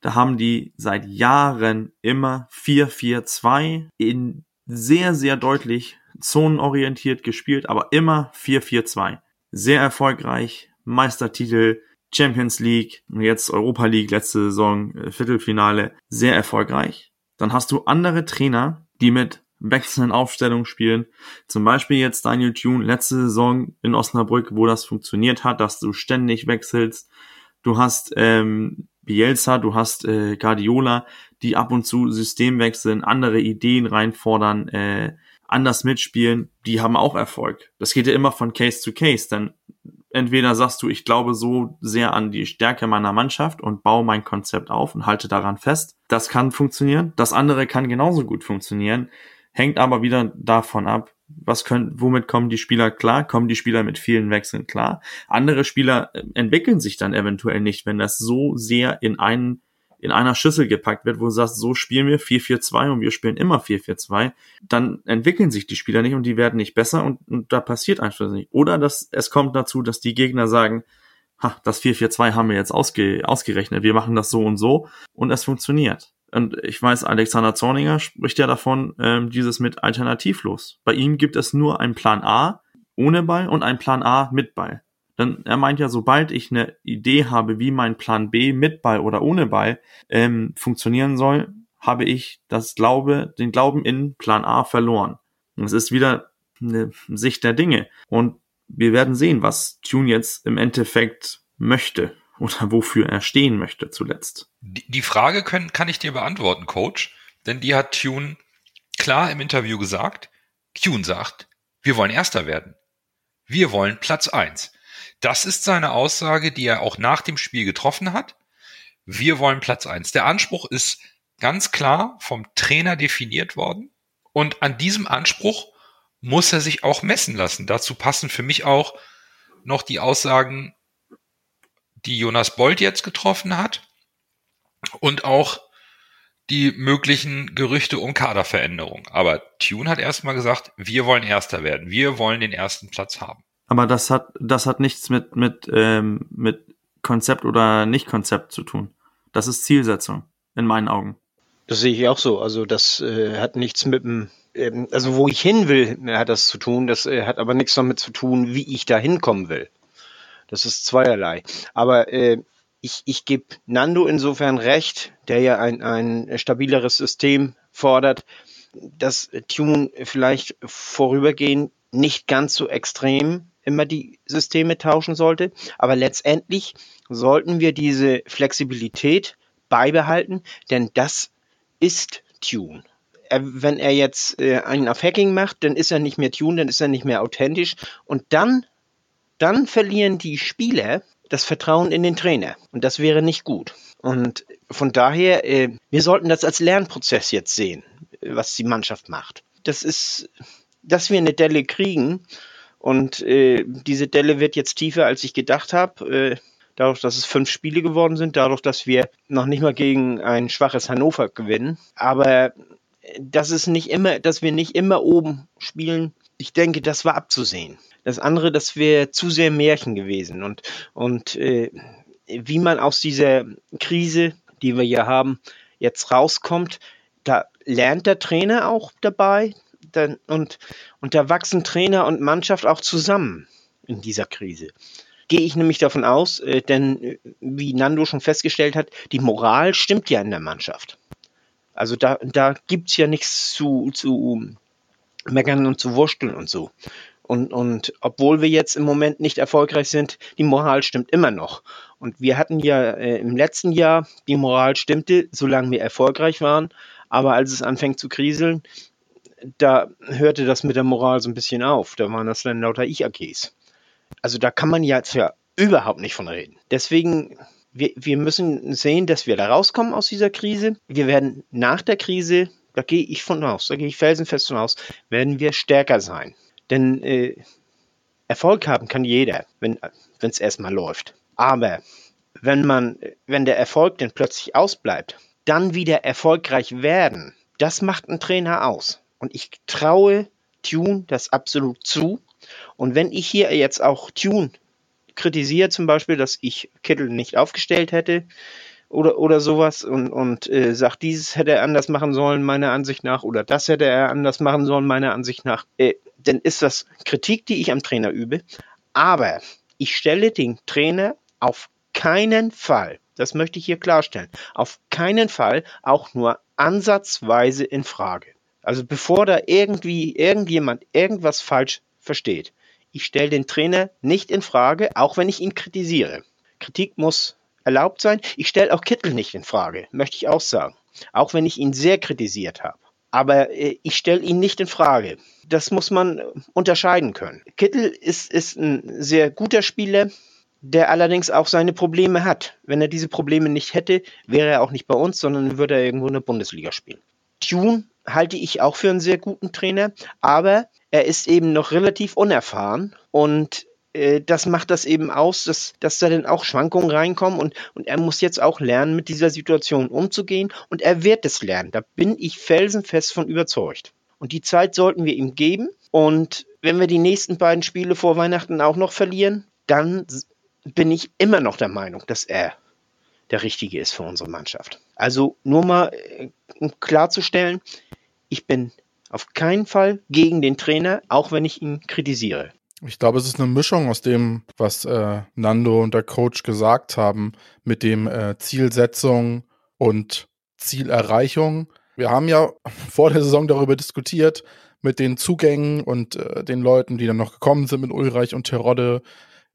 da haben die seit Jahren immer 4-4-2 in sehr, sehr deutlich zonenorientiert gespielt, aber immer 4-4-2. Sehr erfolgreich, Meistertitel, Champions League, jetzt Europa League, letzte Saison, äh, Viertelfinale, sehr erfolgreich. Dann hast du andere Trainer, die mit wechselnden Aufstellungen spielen. Zum Beispiel jetzt Daniel Thune, letzte Saison in Osnabrück, wo das funktioniert hat, dass du ständig wechselst. Du hast ähm, Bielsa, du hast äh, Guardiola, die ab und zu System wechseln, andere Ideen reinfordern, äh, anders mitspielen, die haben auch Erfolg. Das geht ja immer von Case zu Case, denn entweder sagst du, ich glaube so sehr an die Stärke meiner Mannschaft und baue mein Konzept auf und halte daran fest. Das kann funktionieren. Das andere kann genauso gut funktionieren. Hängt aber wieder davon ab, was können, womit kommen die Spieler klar? Kommen die Spieler mit vielen Wechseln klar? Andere Spieler äh, entwickeln sich dann eventuell nicht, wenn das so sehr in einen in einer Schüssel gepackt wird, wo du sagst, so spielen wir 4-4-2 und wir spielen immer 4-4-2, dann entwickeln sich die Spieler nicht und die werden nicht besser und, und da passiert einfach nicht. Oder dass es kommt dazu, dass die Gegner sagen, ha, das 4-4-2 haben wir jetzt ausge, ausgerechnet, wir machen das so und so und es funktioniert. Und ich weiß, Alexander Zorninger spricht ja davon, ähm, dieses mit alternativlos. Bei ihm gibt es nur einen Plan A ohne Ball und einen Plan A mit Ball. Denn er meint ja, sobald ich eine Idee habe, wie mein Plan B mit Ball oder ohne Ball ähm, funktionieren soll, habe ich das Glaube, den Glauben in Plan A verloren. Und es ist wieder eine Sicht der Dinge. Und wir werden sehen, was Tune jetzt im Endeffekt möchte oder wofür er stehen möchte zuletzt. Die, Frage können, kann ich dir beantworten, Coach, denn die hat Tune klar im Interview gesagt. Tune sagt, wir wollen Erster werden. Wir wollen Platz eins. Das ist seine Aussage, die er auch nach dem Spiel getroffen hat. Wir wollen Platz eins. Der Anspruch ist ganz klar vom Trainer definiert worden. Und an diesem Anspruch muss er sich auch messen lassen. Dazu passen für mich auch noch die Aussagen die Jonas Bolt jetzt getroffen hat und auch die möglichen Gerüchte um Kaderveränderung. Aber Tune hat erstmal gesagt, wir wollen Erster werden. Wir wollen den ersten Platz haben. Aber das hat, das hat nichts mit, mit, ähm, mit Konzept oder Nicht-Konzept zu tun. Das ist Zielsetzung, in meinen Augen. Das sehe ich auch so. Also das äh, hat nichts mit dem, ähm, also wo ich hin will, hat das zu tun. Das äh, hat aber nichts damit zu tun, wie ich da hinkommen will. Das ist zweierlei. Aber äh, ich, ich gebe Nando insofern recht, der ja ein, ein stabileres System fordert, dass Tune vielleicht vorübergehend nicht ganz so extrem immer die Systeme tauschen sollte. Aber letztendlich sollten wir diese Flexibilität beibehalten, denn das ist Tune. Wenn er jetzt äh, einen auf Hacking macht, dann ist er nicht mehr Tune, dann ist er nicht mehr authentisch und dann dann verlieren die Spieler das Vertrauen in den Trainer. Und das wäre nicht gut. Und von daher, äh, wir sollten das als Lernprozess jetzt sehen, was die Mannschaft macht. Das ist, dass wir eine Delle kriegen. Und äh, diese Delle wird jetzt tiefer, als ich gedacht habe. Äh, dadurch, dass es fünf Spiele geworden sind, dadurch, dass wir noch nicht mal gegen ein schwaches Hannover gewinnen. Aber das ist nicht immer, dass wir nicht immer oben spielen. Ich denke, das war abzusehen. Das andere, das wäre zu sehr Märchen gewesen. Und, und äh, wie man aus dieser Krise, die wir hier haben, jetzt rauskommt, da lernt der Trainer auch dabei. Dann, und, und da wachsen Trainer und Mannschaft auch zusammen in dieser Krise. Gehe ich nämlich davon aus, äh, denn äh, wie Nando schon festgestellt hat, die Moral stimmt ja in der Mannschaft. Also da, da gibt es ja nichts zu, zu meckern und zu wursteln und so. Und, und obwohl wir jetzt im Moment nicht erfolgreich sind, die Moral stimmt immer noch. Und wir hatten ja äh, im letzten Jahr, die Moral stimmte, solange wir erfolgreich waren. Aber als es anfängt zu kriseln, da hörte das mit der Moral so ein bisschen auf. Da waren das dann lauter Ich-AKs. Also da kann man jetzt ja überhaupt nicht von reden. Deswegen, wir, wir müssen sehen, dass wir da rauskommen aus dieser Krise. Wir werden nach der Krise da gehe ich von aus, da gehe ich felsenfest von aus, werden wir stärker sein. Denn äh, Erfolg haben kann jeder, wenn es erstmal läuft. Aber wenn man, wenn der Erfolg dann plötzlich ausbleibt, dann wieder erfolgreich werden, das macht ein Trainer aus. Und ich traue Tune das absolut zu. Und wenn ich hier jetzt auch Tune kritisiere, zum Beispiel, dass ich Kittel nicht aufgestellt hätte oder, oder sowas und, und äh, sagt, dieses hätte er anders machen sollen, meiner Ansicht nach, oder das hätte er anders machen sollen, meiner Ansicht nach, äh, dann ist das Kritik, die ich am Trainer übe. Aber ich stelle den Trainer auf keinen Fall, das möchte ich hier klarstellen, auf keinen Fall auch nur ansatzweise in Frage. Also bevor da irgendwie irgendjemand irgendwas falsch versteht. Ich stelle den Trainer nicht in Frage, auch wenn ich ihn kritisiere. Kritik muss erlaubt sein. Ich stelle auch Kittel nicht in Frage, möchte ich auch sagen. Auch wenn ich ihn sehr kritisiert habe. Aber äh, ich stelle ihn nicht in Frage. Das muss man unterscheiden können. Kittel ist, ist ein sehr guter Spieler, der allerdings auch seine Probleme hat. Wenn er diese Probleme nicht hätte, wäre er auch nicht bei uns, sondern würde er irgendwo in der Bundesliga spielen. Tune halte ich auch für einen sehr guten Trainer, aber er ist eben noch relativ unerfahren und äh, das macht das eben aus, dass, dass da dann auch Schwankungen reinkommen und, und er muss jetzt auch lernen, mit dieser Situation umzugehen und er wird es lernen. Da bin ich felsenfest von überzeugt. Und die Zeit sollten wir ihm geben. Und wenn wir die nächsten beiden Spiele vor Weihnachten auch noch verlieren, dann bin ich immer noch der Meinung, dass er der Richtige ist für unsere Mannschaft. Also nur mal äh, um klarzustellen, ich bin auf keinen Fall gegen den Trainer, auch wenn ich ihn kritisiere. Ich glaube, es ist eine Mischung aus dem, was äh, Nando und der Coach gesagt haben, mit dem äh, Zielsetzung und Zielerreichung. Wir haben ja vor der Saison darüber diskutiert, mit den Zugängen und äh, den Leuten, die dann noch gekommen sind mit Ulreich und Terodde,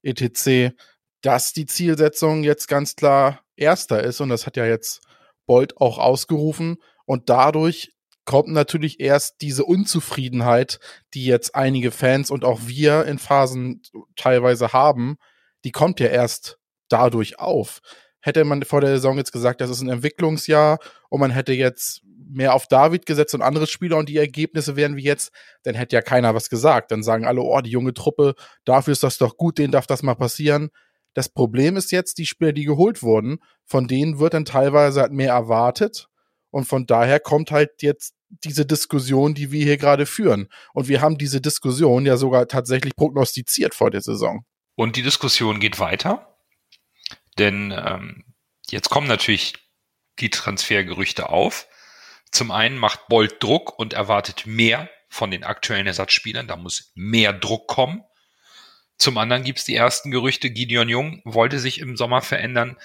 etc., dass die Zielsetzung jetzt ganz klar erster ist. Und das hat ja jetzt Bolt auch ausgerufen. Und dadurch kommt natürlich erst diese Unzufriedenheit, die jetzt einige Fans und auch wir in Phasen teilweise haben, die kommt ja erst dadurch auf. Hätte man vor der Saison jetzt gesagt, das ist ein Entwicklungsjahr und man hätte jetzt mehr auf David gesetzt und andere Spieler und die Ergebnisse wären wie jetzt, dann hätte ja keiner was gesagt. Dann sagen alle, oh, die junge Truppe, dafür ist das doch gut, denen darf das mal passieren. Das Problem ist jetzt, die Spieler, die geholt wurden, von denen wird dann teilweise halt mehr erwartet. Und von daher kommt halt jetzt diese Diskussion, die wir hier gerade führen. Und wir haben diese Diskussion ja sogar tatsächlich prognostiziert vor der Saison. Und die Diskussion geht weiter, denn ähm, jetzt kommen natürlich die Transfergerüchte auf. Zum einen macht Bolt Druck und erwartet mehr von den aktuellen Ersatzspielern. Da muss mehr Druck kommen. Zum anderen gibt es die ersten Gerüchte, Gideon Jung wollte sich im Sommer verändern,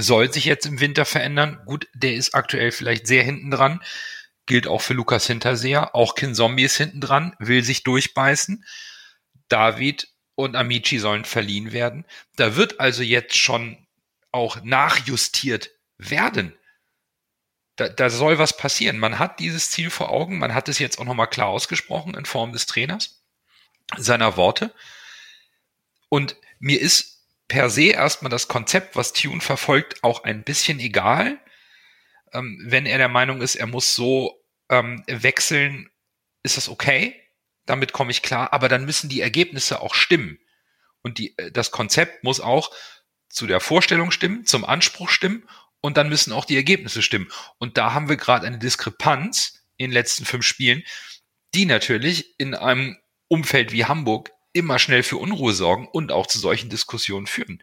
soll sich jetzt im Winter verändern. Gut, der ist aktuell vielleicht sehr hinten dran gilt auch für Lukas Hinterseher. Auch Kin Zombie ist hinten dran, will sich durchbeißen. David und Amici sollen verliehen werden. Da wird also jetzt schon auch nachjustiert werden. Da, da soll was passieren. Man hat dieses Ziel vor Augen. Man hat es jetzt auch nochmal klar ausgesprochen in Form des Trainers, seiner Worte. Und mir ist per se erstmal das Konzept, was Tune verfolgt, auch ein bisschen egal. Ähm, wenn er der Meinung ist, er muss so ähm, wechseln, ist das okay. Damit komme ich klar. Aber dann müssen die Ergebnisse auch stimmen. Und die, äh, das Konzept muss auch zu der Vorstellung stimmen, zum Anspruch stimmen und dann müssen auch die Ergebnisse stimmen. Und da haben wir gerade eine Diskrepanz in den letzten fünf Spielen, die natürlich in einem Umfeld wie Hamburg immer schnell für Unruhe sorgen und auch zu solchen Diskussionen führen.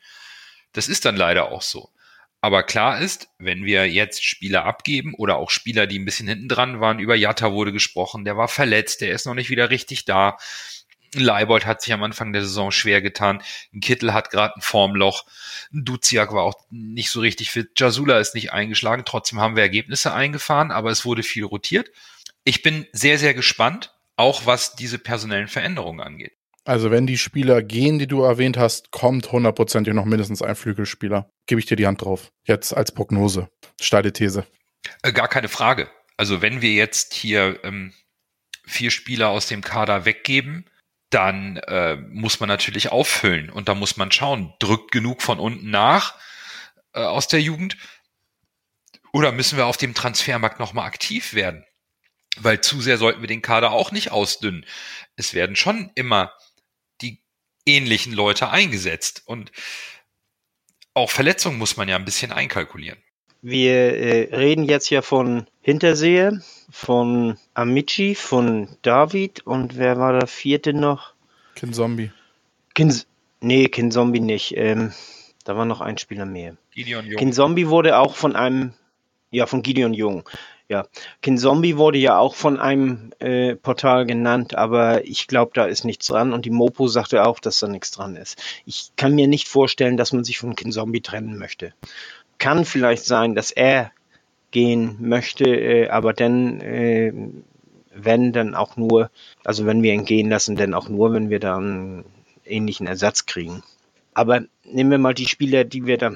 Das ist dann leider auch so. Aber klar ist, wenn wir jetzt Spieler abgeben oder auch Spieler, die ein bisschen hinten dran waren, über Jatta wurde gesprochen, der war verletzt, der ist noch nicht wieder richtig da. Leibold hat sich am Anfang der Saison schwer getan. Ein Kittel hat gerade ein Formloch. Ein Duziak war auch nicht so richtig fit. Jasula ist nicht eingeschlagen. Trotzdem haben wir Ergebnisse eingefahren, aber es wurde viel rotiert. Ich bin sehr, sehr gespannt, auch was diese personellen Veränderungen angeht. Also wenn die Spieler gehen, die du erwähnt hast, kommt hundertprozentig noch mindestens ein Flügelspieler. Gebe ich dir die Hand drauf. Jetzt als Prognose. Steile These. Äh, gar keine Frage. Also wenn wir jetzt hier ähm, vier Spieler aus dem Kader weggeben, dann äh, muss man natürlich auffüllen und da muss man schauen, drückt genug von unten nach äh, aus der Jugend oder müssen wir auf dem Transfermarkt nochmal aktiv werden? weil zu sehr sollten wir den Kader auch nicht ausdünnen. Es werden schon immer ähnlichen Leute eingesetzt und auch Verletzungen muss man ja ein bisschen einkalkulieren. Wir äh, reden jetzt ja von Hinterseher, von Amici, von David und wer war der vierte noch? Kin Zombie. Kin, nee, Kin Zombie nicht. Ähm, da war noch ein Spieler mehr. Gideon Jung. Kin Zombie wurde auch von einem, ja, von Gideon Jung. Ja, Kin Zombie wurde ja auch von einem äh, Portal genannt, aber ich glaube, da ist nichts dran. Und die Mopo sagte auch, dass da nichts dran ist. Ich kann mir nicht vorstellen, dass man sich von Kin Zombie trennen möchte. Kann vielleicht sein, dass er gehen möchte, äh, aber dann, äh, wenn, dann auch nur, also wenn wir ihn gehen lassen, dann auch nur, wenn wir da einen ähnlichen Ersatz kriegen. Aber nehmen wir mal die Spieler, die wir da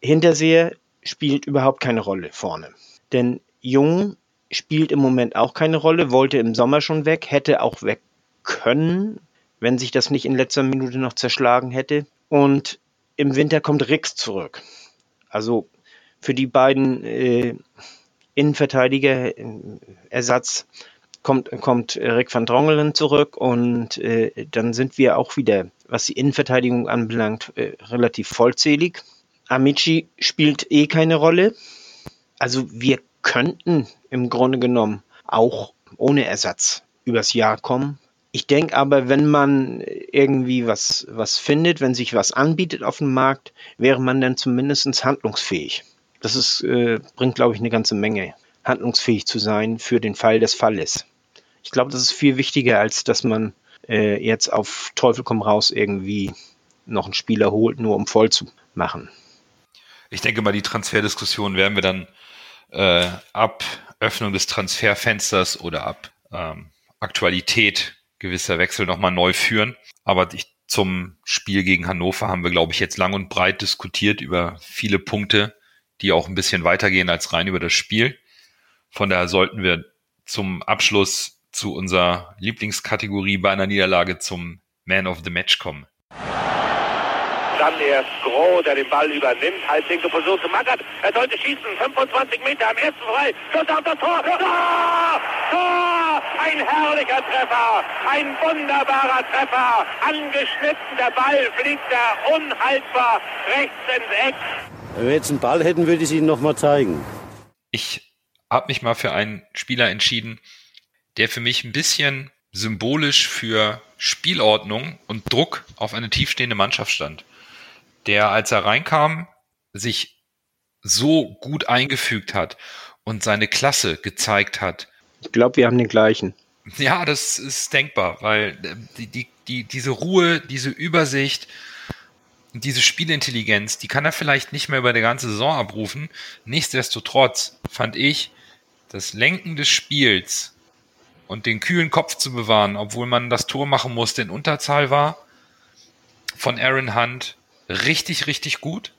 Hinterseher spielt überhaupt keine Rolle vorne. Denn Jung spielt im Moment auch keine Rolle, wollte im Sommer schon weg, hätte auch weg können, wenn sich das nicht in letzter Minute noch zerschlagen hätte. Und im Winter kommt Rix zurück. Also für die beiden äh, Innenverteidiger äh, Ersatz kommt, kommt Rick van Drongelen zurück und äh, dann sind wir auch wieder, was die Innenverteidigung anbelangt, äh, relativ vollzählig. Amici spielt eh keine Rolle. Also wir könnten im Grunde genommen auch ohne Ersatz übers Jahr kommen. Ich denke aber, wenn man irgendwie was, was findet, wenn sich was anbietet auf dem Markt, wäre man dann zumindest handlungsfähig. Das ist, äh, bringt, glaube ich, eine ganze Menge, handlungsfähig zu sein für den Fall des Falles. Ich glaube, das ist viel wichtiger, als dass man äh, jetzt auf Teufel komm raus irgendwie noch einen Spieler holt, nur um voll zu machen. Ich denke mal, die Transferdiskussion werden wir dann äh, ab Öffnung des Transferfensters oder ab ähm, Aktualität gewisser Wechsel nochmal neu führen. Aber ich, zum Spiel gegen Hannover haben wir, glaube ich, jetzt lang und breit diskutiert über viele Punkte, die auch ein bisschen weitergehen als rein über das Spiel. Von daher sollten wir zum Abschluss zu unserer Lieblingskategorie bei einer Niederlage zum Man of the Match kommen. Dann erst Groh, der den Ball übernimmt. Halblinke Position zu Mackert. Er sollte schießen. 25 Meter am ersten frei. Schuss auf das Tor. Tor! Tor! Ein herrlicher Treffer. Ein wunderbarer Treffer. Angeschnitten. Der Ball fliegt da unhaltbar rechts ins Eck. Wenn wir jetzt einen Ball hätten, würde ich es Ihnen nochmal zeigen. Ich habe mich mal für einen Spieler entschieden, der für mich ein bisschen symbolisch für Spielordnung und Druck auf eine tiefstehende Mannschaft stand. Der, als er reinkam, sich so gut eingefügt hat und seine Klasse gezeigt hat. Ich glaube, wir haben den gleichen. Ja, das ist denkbar, weil die, die, die, diese Ruhe, diese Übersicht, diese Spielintelligenz, die kann er vielleicht nicht mehr über die ganze Saison abrufen. Nichtsdestotrotz fand ich, das Lenken des Spiels und den kühlen Kopf zu bewahren, obwohl man das Tor machen musste, in Unterzahl war, von Aaron Hunt richtig, richtig gut.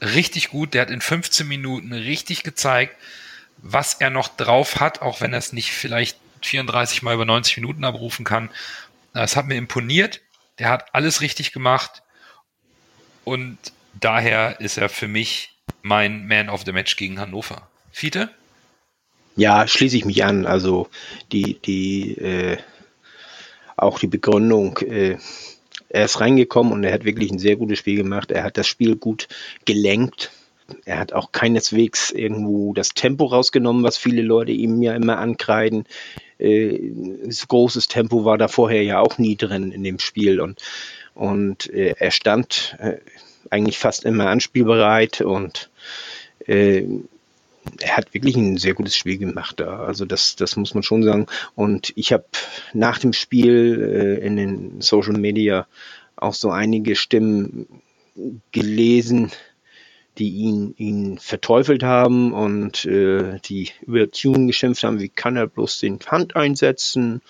Richtig gut. Der hat in 15 Minuten richtig gezeigt, was er noch drauf hat, auch wenn er es nicht vielleicht 34 mal über 90 Minuten abrufen kann. Das hat mir imponiert. Der hat alles richtig gemacht. Und daher ist er für mich mein Man of the Match gegen Hannover. Fiete? Ja, schließe ich mich an. Also die, die, äh, auch die Begründung, äh, er ist reingekommen und er hat wirklich ein sehr gutes Spiel gemacht. Er hat das Spiel gut gelenkt. Er hat auch keineswegs irgendwo das Tempo rausgenommen, was viele Leute ihm ja immer ankreiden. Äh, großes Tempo war da vorher ja auch nie drin in dem Spiel und, und äh, er stand äh, eigentlich fast immer anspielbereit und äh, er hat wirklich ein sehr gutes Spiel gemacht da. Also das, das muss man schon sagen. Und ich habe nach dem Spiel äh, in den Social Media auch so einige Stimmen gelesen, die ihn, ihn verteufelt haben und äh, die über Tune geschimpft haben, wie kann er bloß den Hand einsetzen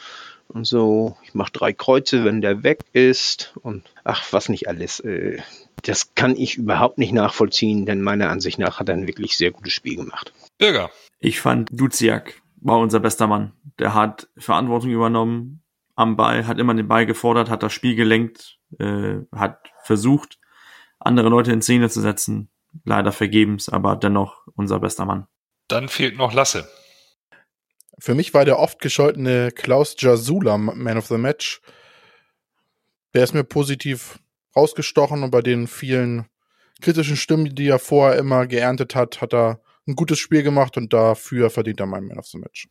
und so. Ich mache drei Kreuze, wenn der weg ist und ach, was nicht alles. Äh, das kann ich überhaupt nicht nachvollziehen, denn meiner Ansicht nach hat er ein wirklich sehr gutes Spiel gemacht. Bürger. Ich fand Duziak war unser bester Mann. Der hat Verantwortung übernommen am Ball, hat immer den Ball gefordert, hat das Spiel gelenkt, äh, hat versucht, andere Leute in Szene zu setzen. Leider vergebens, aber dennoch unser bester Mann. Dann fehlt noch Lasse. Für mich war der oft gescholtene Klaus Jasula Man of the Match. Der ist mir positiv rausgestochen und bei den vielen kritischen Stimmen, die er vorher immer geerntet hat, hat er ein gutes Spiel gemacht und dafür verdient er meinen Man of the Match.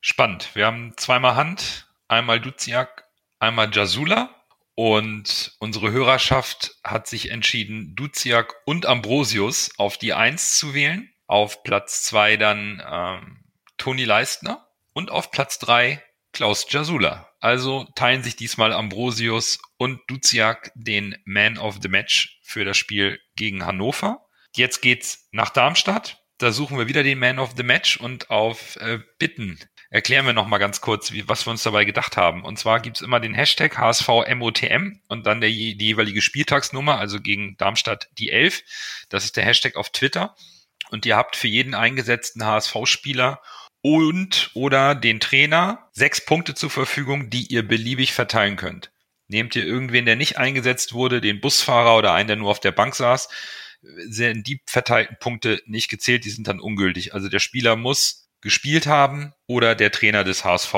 Spannend. Wir haben zweimal Hand, einmal Duziak, einmal Jasula. Und unsere Hörerschaft hat sich entschieden, Duziak und Ambrosius auf die Eins zu wählen. Auf Platz zwei dann ähm, Toni Leistner und auf Platz drei Klaus Jasula. Also teilen sich diesmal Ambrosius und Duziak den Man of the Match für das Spiel gegen Hannover. Jetzt geht's nach Darmstadt. Da suchen wir wieder den Man of the Match und auf äh, Bitten erklären wir nochmal ganz kurz, wie, was wir uns dabei gedacht haben. Und zwar gibt's immer den Hashtag HSVMOTM und dann der, die jeweilige Spieltagsnummer, also gegen Darmstadt die 11. Das ist der Hashtag auf Twitter. Und ihr habt für jeden eingesetzten HSV-Spieler und oder den Trainer sechs Punkte zur Verfügung, die ihr beliebig verteilen könnt. Nehmt ihr irgendwen, der nicht eingesetzt wurde, den Busfahrer oder einen, der nur auf der Bank saß, sind die verteilten Punkte nicht gezählt, die sind dann ungültig. Also der Spieler muss gespielt haben oder der Trainer des HSV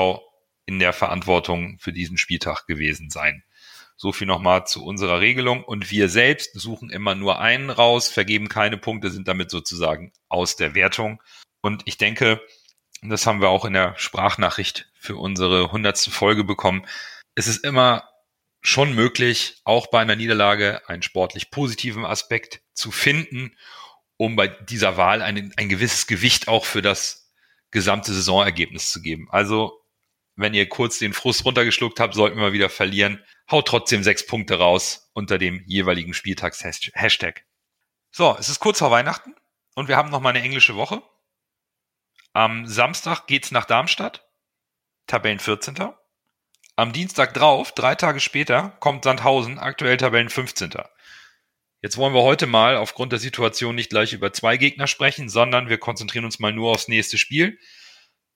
in der Verantwortung für diesen Spieltag gewesen sein. So viel nochmal zu unserer Regelung. Und wir selbst suchen immer nur einen raus, vergeben keine Punkte, sind damit sozusagen aus der Wertung. Und ich denke, das haben wir auch in der Sprachnachricht für unsere hundertste Folge bekommen. Es ist immer schon möglich, auch bei einer Niederlage einen sportlich positiven Aspekt zu finden, um bei dieser Wahl ein, ein gewisses Gewicht auch für das gesamte Saisonergebnis zu geben. Also, wenn ihr kurz den Frust runtergeschluckt habt, sollten wir wieder verlieren. Haut trotzdem sechs Punkte raus unter dem jeweiligen Spieltags-Hashtag. So, es ist kurz vor Weihnachten und wir haben noch mal eine englische Woche. Am Samstag geht's nach Darmstadt, Tabellen 14. Am Dienstag drauf, drei Tage später, kommt Sandhausen, aktuell Tabellen 15. Jetzt wollen wir heute mal aufgrund der Situation nicht gleich über zwei Gegner sprechen, sondern wir konzentrieren uns mal nur aufs nächste Spiel.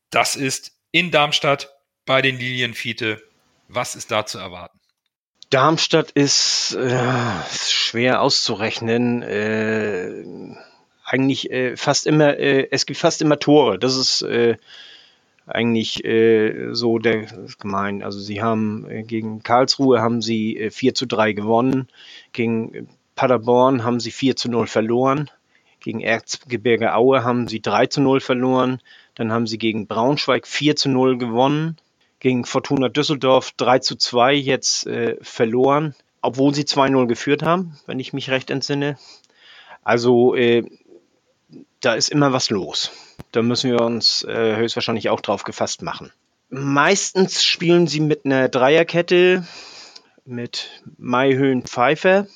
Das ist in Darmstadt bei den Lilienfiete. Was ist da zu erwarten? Darmstadt ist äh, schwer auszurechnen. Äh, eigentlich äh, fast immer, äh, es gibt fast immer Tore. Das ist äh, eigentlich äh, so der gemein. Also sie haben äh, gegen Karlsruhe haben sie äh, 4 zu 3 gewonnen, gegen Paderborn haben sie 4 zu 0 verloren, gegen Erzgebirge Aue haben sie 3 zu 0 verloren, dann haben sie gegen Braunschweig 4 zu 0 gewonnen, gegen Fortuna Düsseldorf 3 zu 2 jetzt äh, verloren, obwohl sie 2-0 geführt haben, wenn ich mich recht entsinne. Also äh, da ist immer was los. Da müssen wir uns äh, höchstwahrscheinlich auch drauf gefasst machen. Meistens spielen sie mit einer Dreierkette, mit Maihöhen Pfeiffer,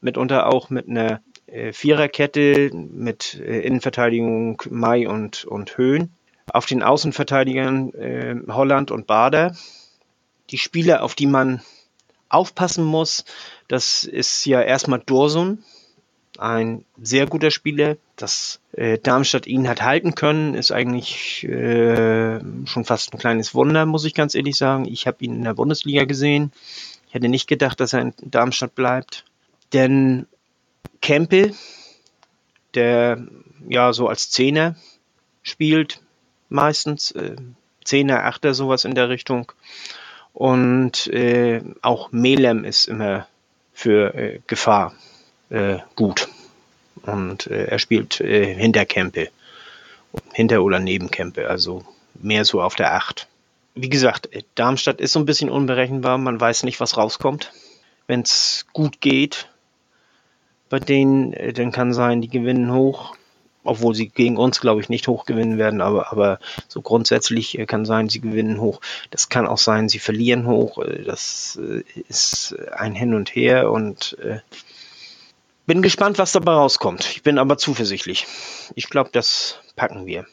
mitunter auch mit einer äh, Viererkette mit äh, Innenverteidigung Mai und, und Höhen. Auf den Außenverteidigern äh, Holland und Bader. Die Spieler, auf die man aufpassen muss, das ist ja erstmal Dorsun, ein sehr guter Spieler. Dass äh, Darmstadt ihn hat halten können, ist eigentlich äh, schon fast ein kleines Wunder, muss ich ganz ehrlich sagen. Ich habe ihn in der Bundesliga gesehen. Ich hätte nicht gedacht, dass er in Darmstadt bleibt. Denn Kempel, der ja so als Zehner spielt, meistens, äh, Zehner, Achter, sowas in der Richtung. Und äh, auch Melem ist immer für äh, Gefahr äh, gut. Und äh, er spielt äh, hinter Kempe. Hinter oder neben Kempe, also mehr so auf der Acht. Wie gesagt, Darmstadt ist so ein bisschen unberechenbar, man weiß nicht, was rauskommt. Wenn es gut geht, bei denen, äh, dann kann sein, die gewinnen hoch, obwohl sie gegen uns, glaube ich, nicht hoch gewinnen werden, aber, aber so grundsätzlich äh, kann sein, sie gewinnen hoch. Das kann auch sein, sie verlieren hoch. Äh, das ist ein Hin und Her und äh, bin gespannt, was dabei rauskommt. Ich bin aber zuversichtlich. Ich glaube, das packen wir.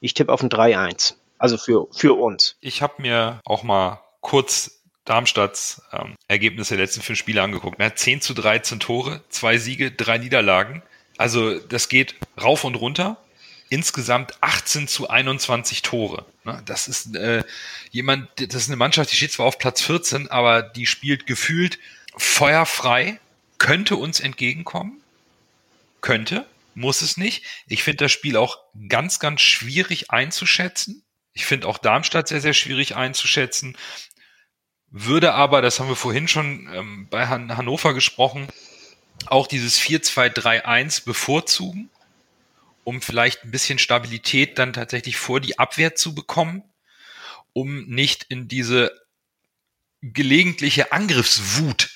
Ich tippe auf ein 3-1. Also für, für uns. Ich habe mir auch mal kurz Darmstadts ähm, Ergebnisse der letzten fünf Spiele angeguckt. Ne? 10 zu 13 Tore, zwei Siege, drei Niederlagen. Also das geht rauf und runter. Insgesamt 18 zu 21 Tore. Ne? Das ist äh, jemand, das ist eine Mannschaft, die steht zwar auf Platz 14, aber die spielt gefühlt feuerfrei könnte uns entgegenkommen. Könnte, muss es nicht. Ich finde das Spiel auch ganz, ganz schwierig einzuschätzen. Ich finde auch Darmstadt sehr, sehr schwierig einzuschätzen. Würde aber, das haben wir vorhin schon ähm, bei Han Hannover gesprochen, auch dieses 4-2-3-1 bevorzugen, um vielleicht ein bisschen Stabilität dann tatsächlich vor die Abwehr zu bekommen, um nicht in diese gelegentliche Angriffswut,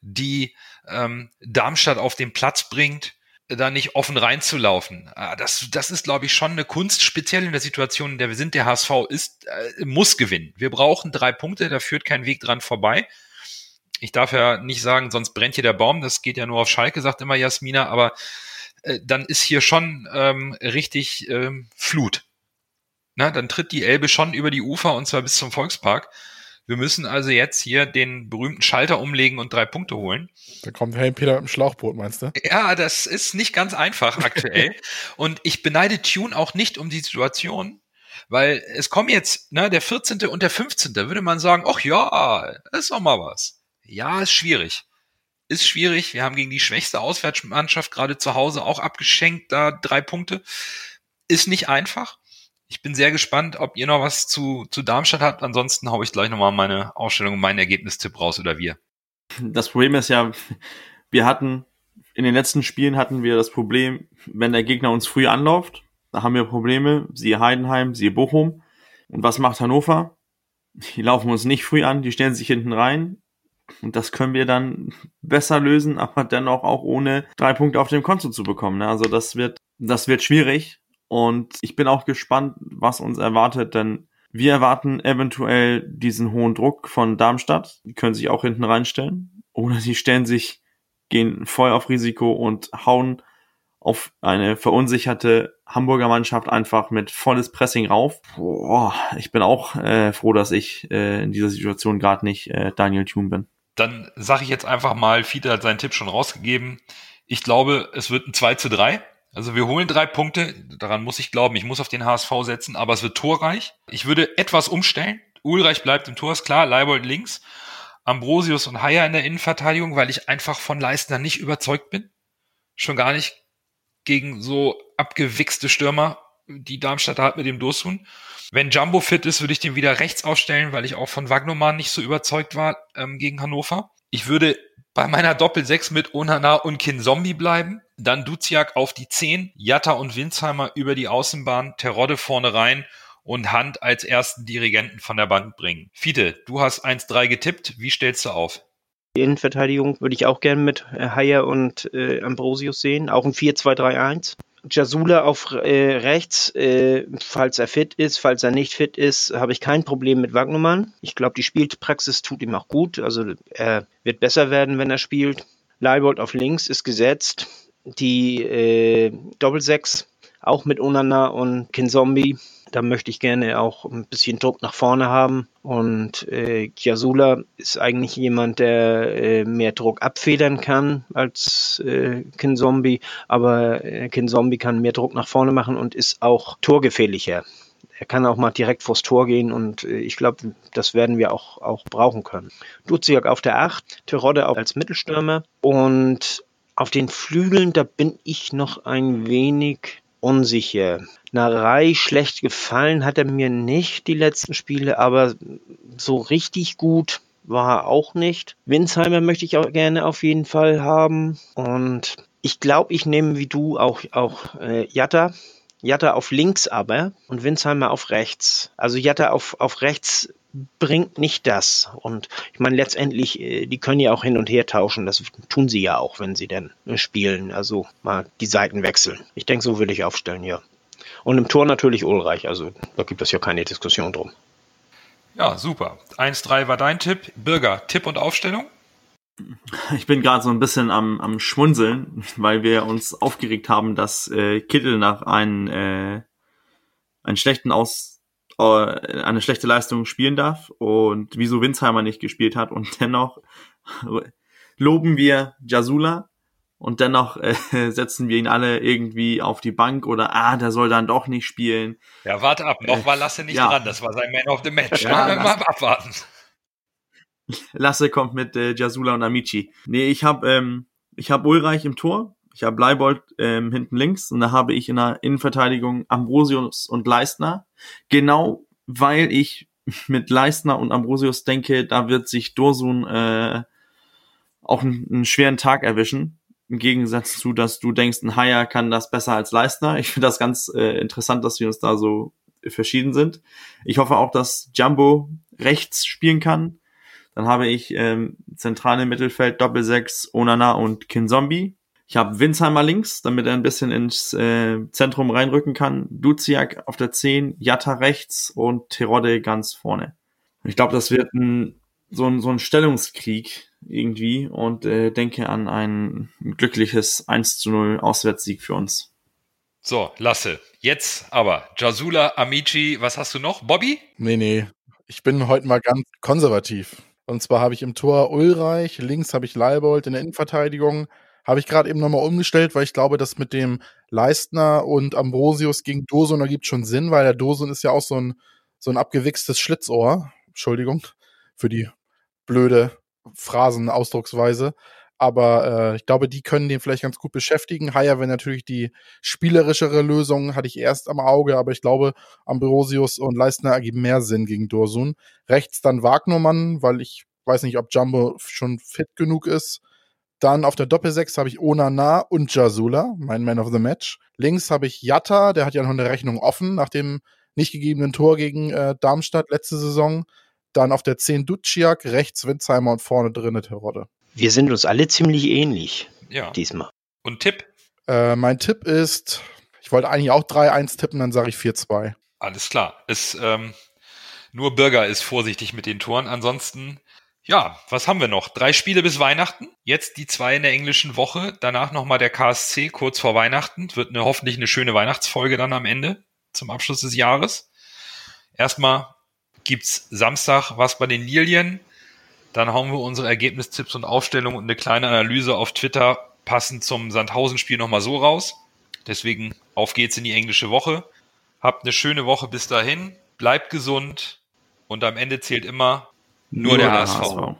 die ähm, Darmstadt auf den Platz bringt, da nicht offen reinzulaufen. Ah, das, das ist, glaube ich, schon eine Kunst, speziell in der Situation, in der wir sind. Der HSV ist, äh, muss gewinnen. Wir brauchen drei Punkte, da führt kein Weg dran vorbei. Ich darf ja nicht sagen, sonst brennt hier der Baum. Das geht ja nur auf Schalke, sagt immer Jasmina. Aber äh, dann ist hier schon ähm, richtig ähm, Flut. Na, dann tritt die Elbe schon über die Ufer und zwar bis zum Volkspark. Wir müssen also jetzt hier den berühmten Schalter umlegen und drei Punkte holen. Da kommt Helm Peter mit dem Schlauchboot, meinst du? Ja, das ist nicht ganz einfach aktuell. und ich beneide Tune auch nicht um die Situation, weil es kommen jetzt, ne, der 14. und der 15. würde man sagen, ach ja, ist doch mal was. Ja, ist schwierig. Ist schwierig. Wir haben gegen die schwächste Auswärtsmannschaft gerade zu Hause auch abgeschenkt, da drei Punkte. Ist nicht einfach. Ich bin sehr gespannt, ob ihr noch was zu, zu Darmstadt habt. Ansonsten haue ich gleich nochmal meine Ausstellung, meinen Ergebnistipp raus oder wir. Das Problem ist ja, wir hatten in den letzten Spielen hatten wir das Problem, wenn der Gegner uns früh anläuft, da haben wir Probleme, siehe Heidenheim, siehe Bochum. Und was macht Hannover? Die laufen uns nicht früh an, die stellen sich hinten rein. Und das können wir dann besser lösen, aber dennoch auch ohne drei Punkte auf dem Konto zu bekommen. Ne? Also das wird, das wird schwierig. Und ich bin auch gespannt, was uns erwartet, denn wir erwarten eventuell diesen hohen Druck von Darmstadt. Die können sich auch hinten reinstellen. Oder sie stellen sich, gehen voll auf Risiko und hauen auf eine verunsicherte Hamburger Mannschaft einfach mit volles Pressing rauf. Boah, ich bin auch äh, froh, dass ich äh, in dieser Situation gerade nicht äh, Daniel Thune bin. Dann sage ich jetzt einfach mal, Fiete hat seinen Tipp schon rausgegeben. Ich glaube, es wird ein 2 zu 3 also wir holen drei Punkte, daran muss ich glauben, ich muss auf den HSV setzen, aber es wird torreich. Ich würde etwas umstellen. Ulreich bleibt im Tor, ist klar, Leibold links, Ambrosius und Haier in der Innenverteidigung, weil ich einfach von Leistner nicht überzeugt bin. Schon gar nicht gegen so abgewichste Stürmer, die Darmstadt hat mit dem Dosun. Wenn Jumbo fit ist, würde ich den wieder rechts aufstellen, weil ich auch von Wagnoman nicht so überzeugt war ähm, gegen Hannover. Ich würde bei meiner Doppel-6 mit Onana und Kin Zombie bleiben. Dann Duziak auf die 10, Jatta und Winsheimer über die Außenbahn, Terodde vorne rein und Hand als ersten Dirigenten von der Bank bringen. Fiete, du hast 1-3 getippt. Wie stellst du auf? Die Innenverteidigung würde ich auch gerne mit Haier und äh, Ambrosius sehen. Auch ein 4-2-3-1. Jasula auf äh, rechts, äh, falls er fit ist, falls er nicht fit ist, habe ich kein Problem mit Wagnumann. Ich glaube, die Spielpraxis tut ihm auch gut. Also er wird besser werden, wenn er spielt. Leibold auf links ist gesetzt. Die äh, Doppelsechs auch mit Onana und Kinzombie da möchte ich gerne auch ein bisschen Druck nach vorne haben. Und äh, Kiasula ist eigentlich jemand, der äh, mehr Druck abfedern kann als äh, Kinzombie. Aber äh, Kinzombie kann mehr Druck nach vorne machen und ist auch torgefährlicher. Er kann auch mal direkt vors Tor gehen und äh, ich glaube, das werden wir auch, auch brauchen können. Duziak auf der 8, Terodde auch als Mittelstürmer und auf den Flügeln, da bin ich noch ein wenig unsicher. Narei schlecht gefallen hat er mir nicht die letzten Spiele, aber so richtig gut war er auch nicht. Winsheimer möchte ich auch gerne auf jeden Fall haben. Und ich glaube, ich nehme wie du auch, auch äh, Jatta. Jatta auf links aber und Winsheimer auf rechts. Also Jatta auf, auf rechts bringt nicht das. Und ich meine, letztendlich, äh, die können ja auch hin und her tauschen. Das tun sie ja auch, wenn sie denn äh, spielen. Also mal die Seiten wechseln. Ich denke, so würde ich aufstellen, ja. Und im Tor natürlich Ulreich. Also da gibt es ja keine Diskussion drum. Ja, super. 1-3 war dein Tipp. Bürger, Tipp und Aufstellung? Ich bin gerade so ein bisschen am, am Schmunzeln, weil wir uns aufgeregt haben, dass äh, Kittel nach einem, äh, einen schlechten Aus eine schlechte Leistung spielen darf und wieso Winsheimer nicht gespielt hat und dennoch loben wir Jasula und dennoch äh, setzen wir ihn alle irgendwie auf die Bank oder ah, der soll dann doch nicht spielen. Ja, warte ab, noch war Lasse nicht ja. dran, das war sein Man of the Match. Ja, ja mal abwarten. Lasse kommt mit äh, Jasula und Amici. Nee, ich habe ähm, ich habe Ulreich im Tor, ich habe Leibold ähm, hinten links und da habe ich in der Innenverteidigung Ambrosius und Leistner. Genau weil ich mit Leistner und Ambrosius denke, da wird sich Dorsun äh, auch einen, einen schweren Tag erwischen. Im Gegensatz zu, dass du denkst, ein Haier kann das besser als Leistner. Ich finde das ganz äh, interessant, dass wir uns da so verschieden sind. Ich hoffe auch, dass Jumbo rechts spielen kann. Dann habe ich ähm, zentrale Mittelfeld Doppelsechs Onana und Kinzombie. Ich habe Winsheimer links, damit er ein bisschen ins äh, Zentrum reinrücken kann. Duziak auf der 10, Jatta rechts und Terodde ganz vorne. Ich glaube, das wird ein, so, ein, so ein Stellungskrieg irgendwie und äh, denke an ein glückliches 1 zu 0 Auswärtssieg für uns. So, Lasse. Jetzt aber. Jasula, Amici, was hast du noch? Bobby? Nee, nee. Ich bin heute mal ganz konservativ. Und zwar habe ich im Tor Ulreich, links habe ich Leibold in der Innenverteidigung. Habe ich gerade eben nochmal umgestellt, weil ich glaube, dass mit dem Leistner und Ambrosius gegen Dosun ergibt schon Sinn, weil der Dosun ist ja auch so ein, so ein abgewichstes Schlitzohr. Entschuldigung für die blöde Phrasenausdrucksweise. Aber äh, ich glaube, die können den vielleicht ganz gut beschäftigen. Haya wäre natürlich die spielerischere Lösung, hatte ich erst am Auge, aber ich glaube, Ambrosius und Leistner ergeben mehr Sinn gegen Dorsun. Rechts dann Wagnermann, weil ich weiß nicht, ob Jumbo schon fit genug ist. Dann auf der Doppelsechs habe ich Onana und Jasula, mein Man of the Match. Links habe ich Jatta, der hat ja noch eine Rechnung offen nach dem nicht gegebenen Tor gegen äh, Darmstadt letzte Saison. Dann auf der 10 Duciak, rechts Winzheimer und vorne drinne Terodde. Wir sind uns alle ziemlich ähnlich Ja. diesmal. Und Tipp? Äh, mein Tipp ist, ich wollte eigentlich auch 3-1 tippen, dann sage ich 4-2. Alles klar. Es, ähm, nur Bürger ist vorsichtig mit den Toren. Ansonsten, ja, was haben wir noch? Drei Spiele bis Weihnachten. Jetzt die zwei in der englischen Woche. Danach nochmal der KSC kurz vor Weihnachten. Wird eine, hoffentlich eine schöne Weihnachtsfolge dann am Ende zum Abschluss des Jahres. Erstmal gibt's Samstag was bei den Lilien. Dann hauen wir unsere Ergebnistipps und Aufstellung und eine kleine Analyse auf Twitter passend zum Sandhausen-Spiel nochmal so raus. Deswegen auf geht's in die englische Woche. Habt eine schöne Woche bis dahin. Bleibt gesund. Und am Ende zählt immer nur, der HSV.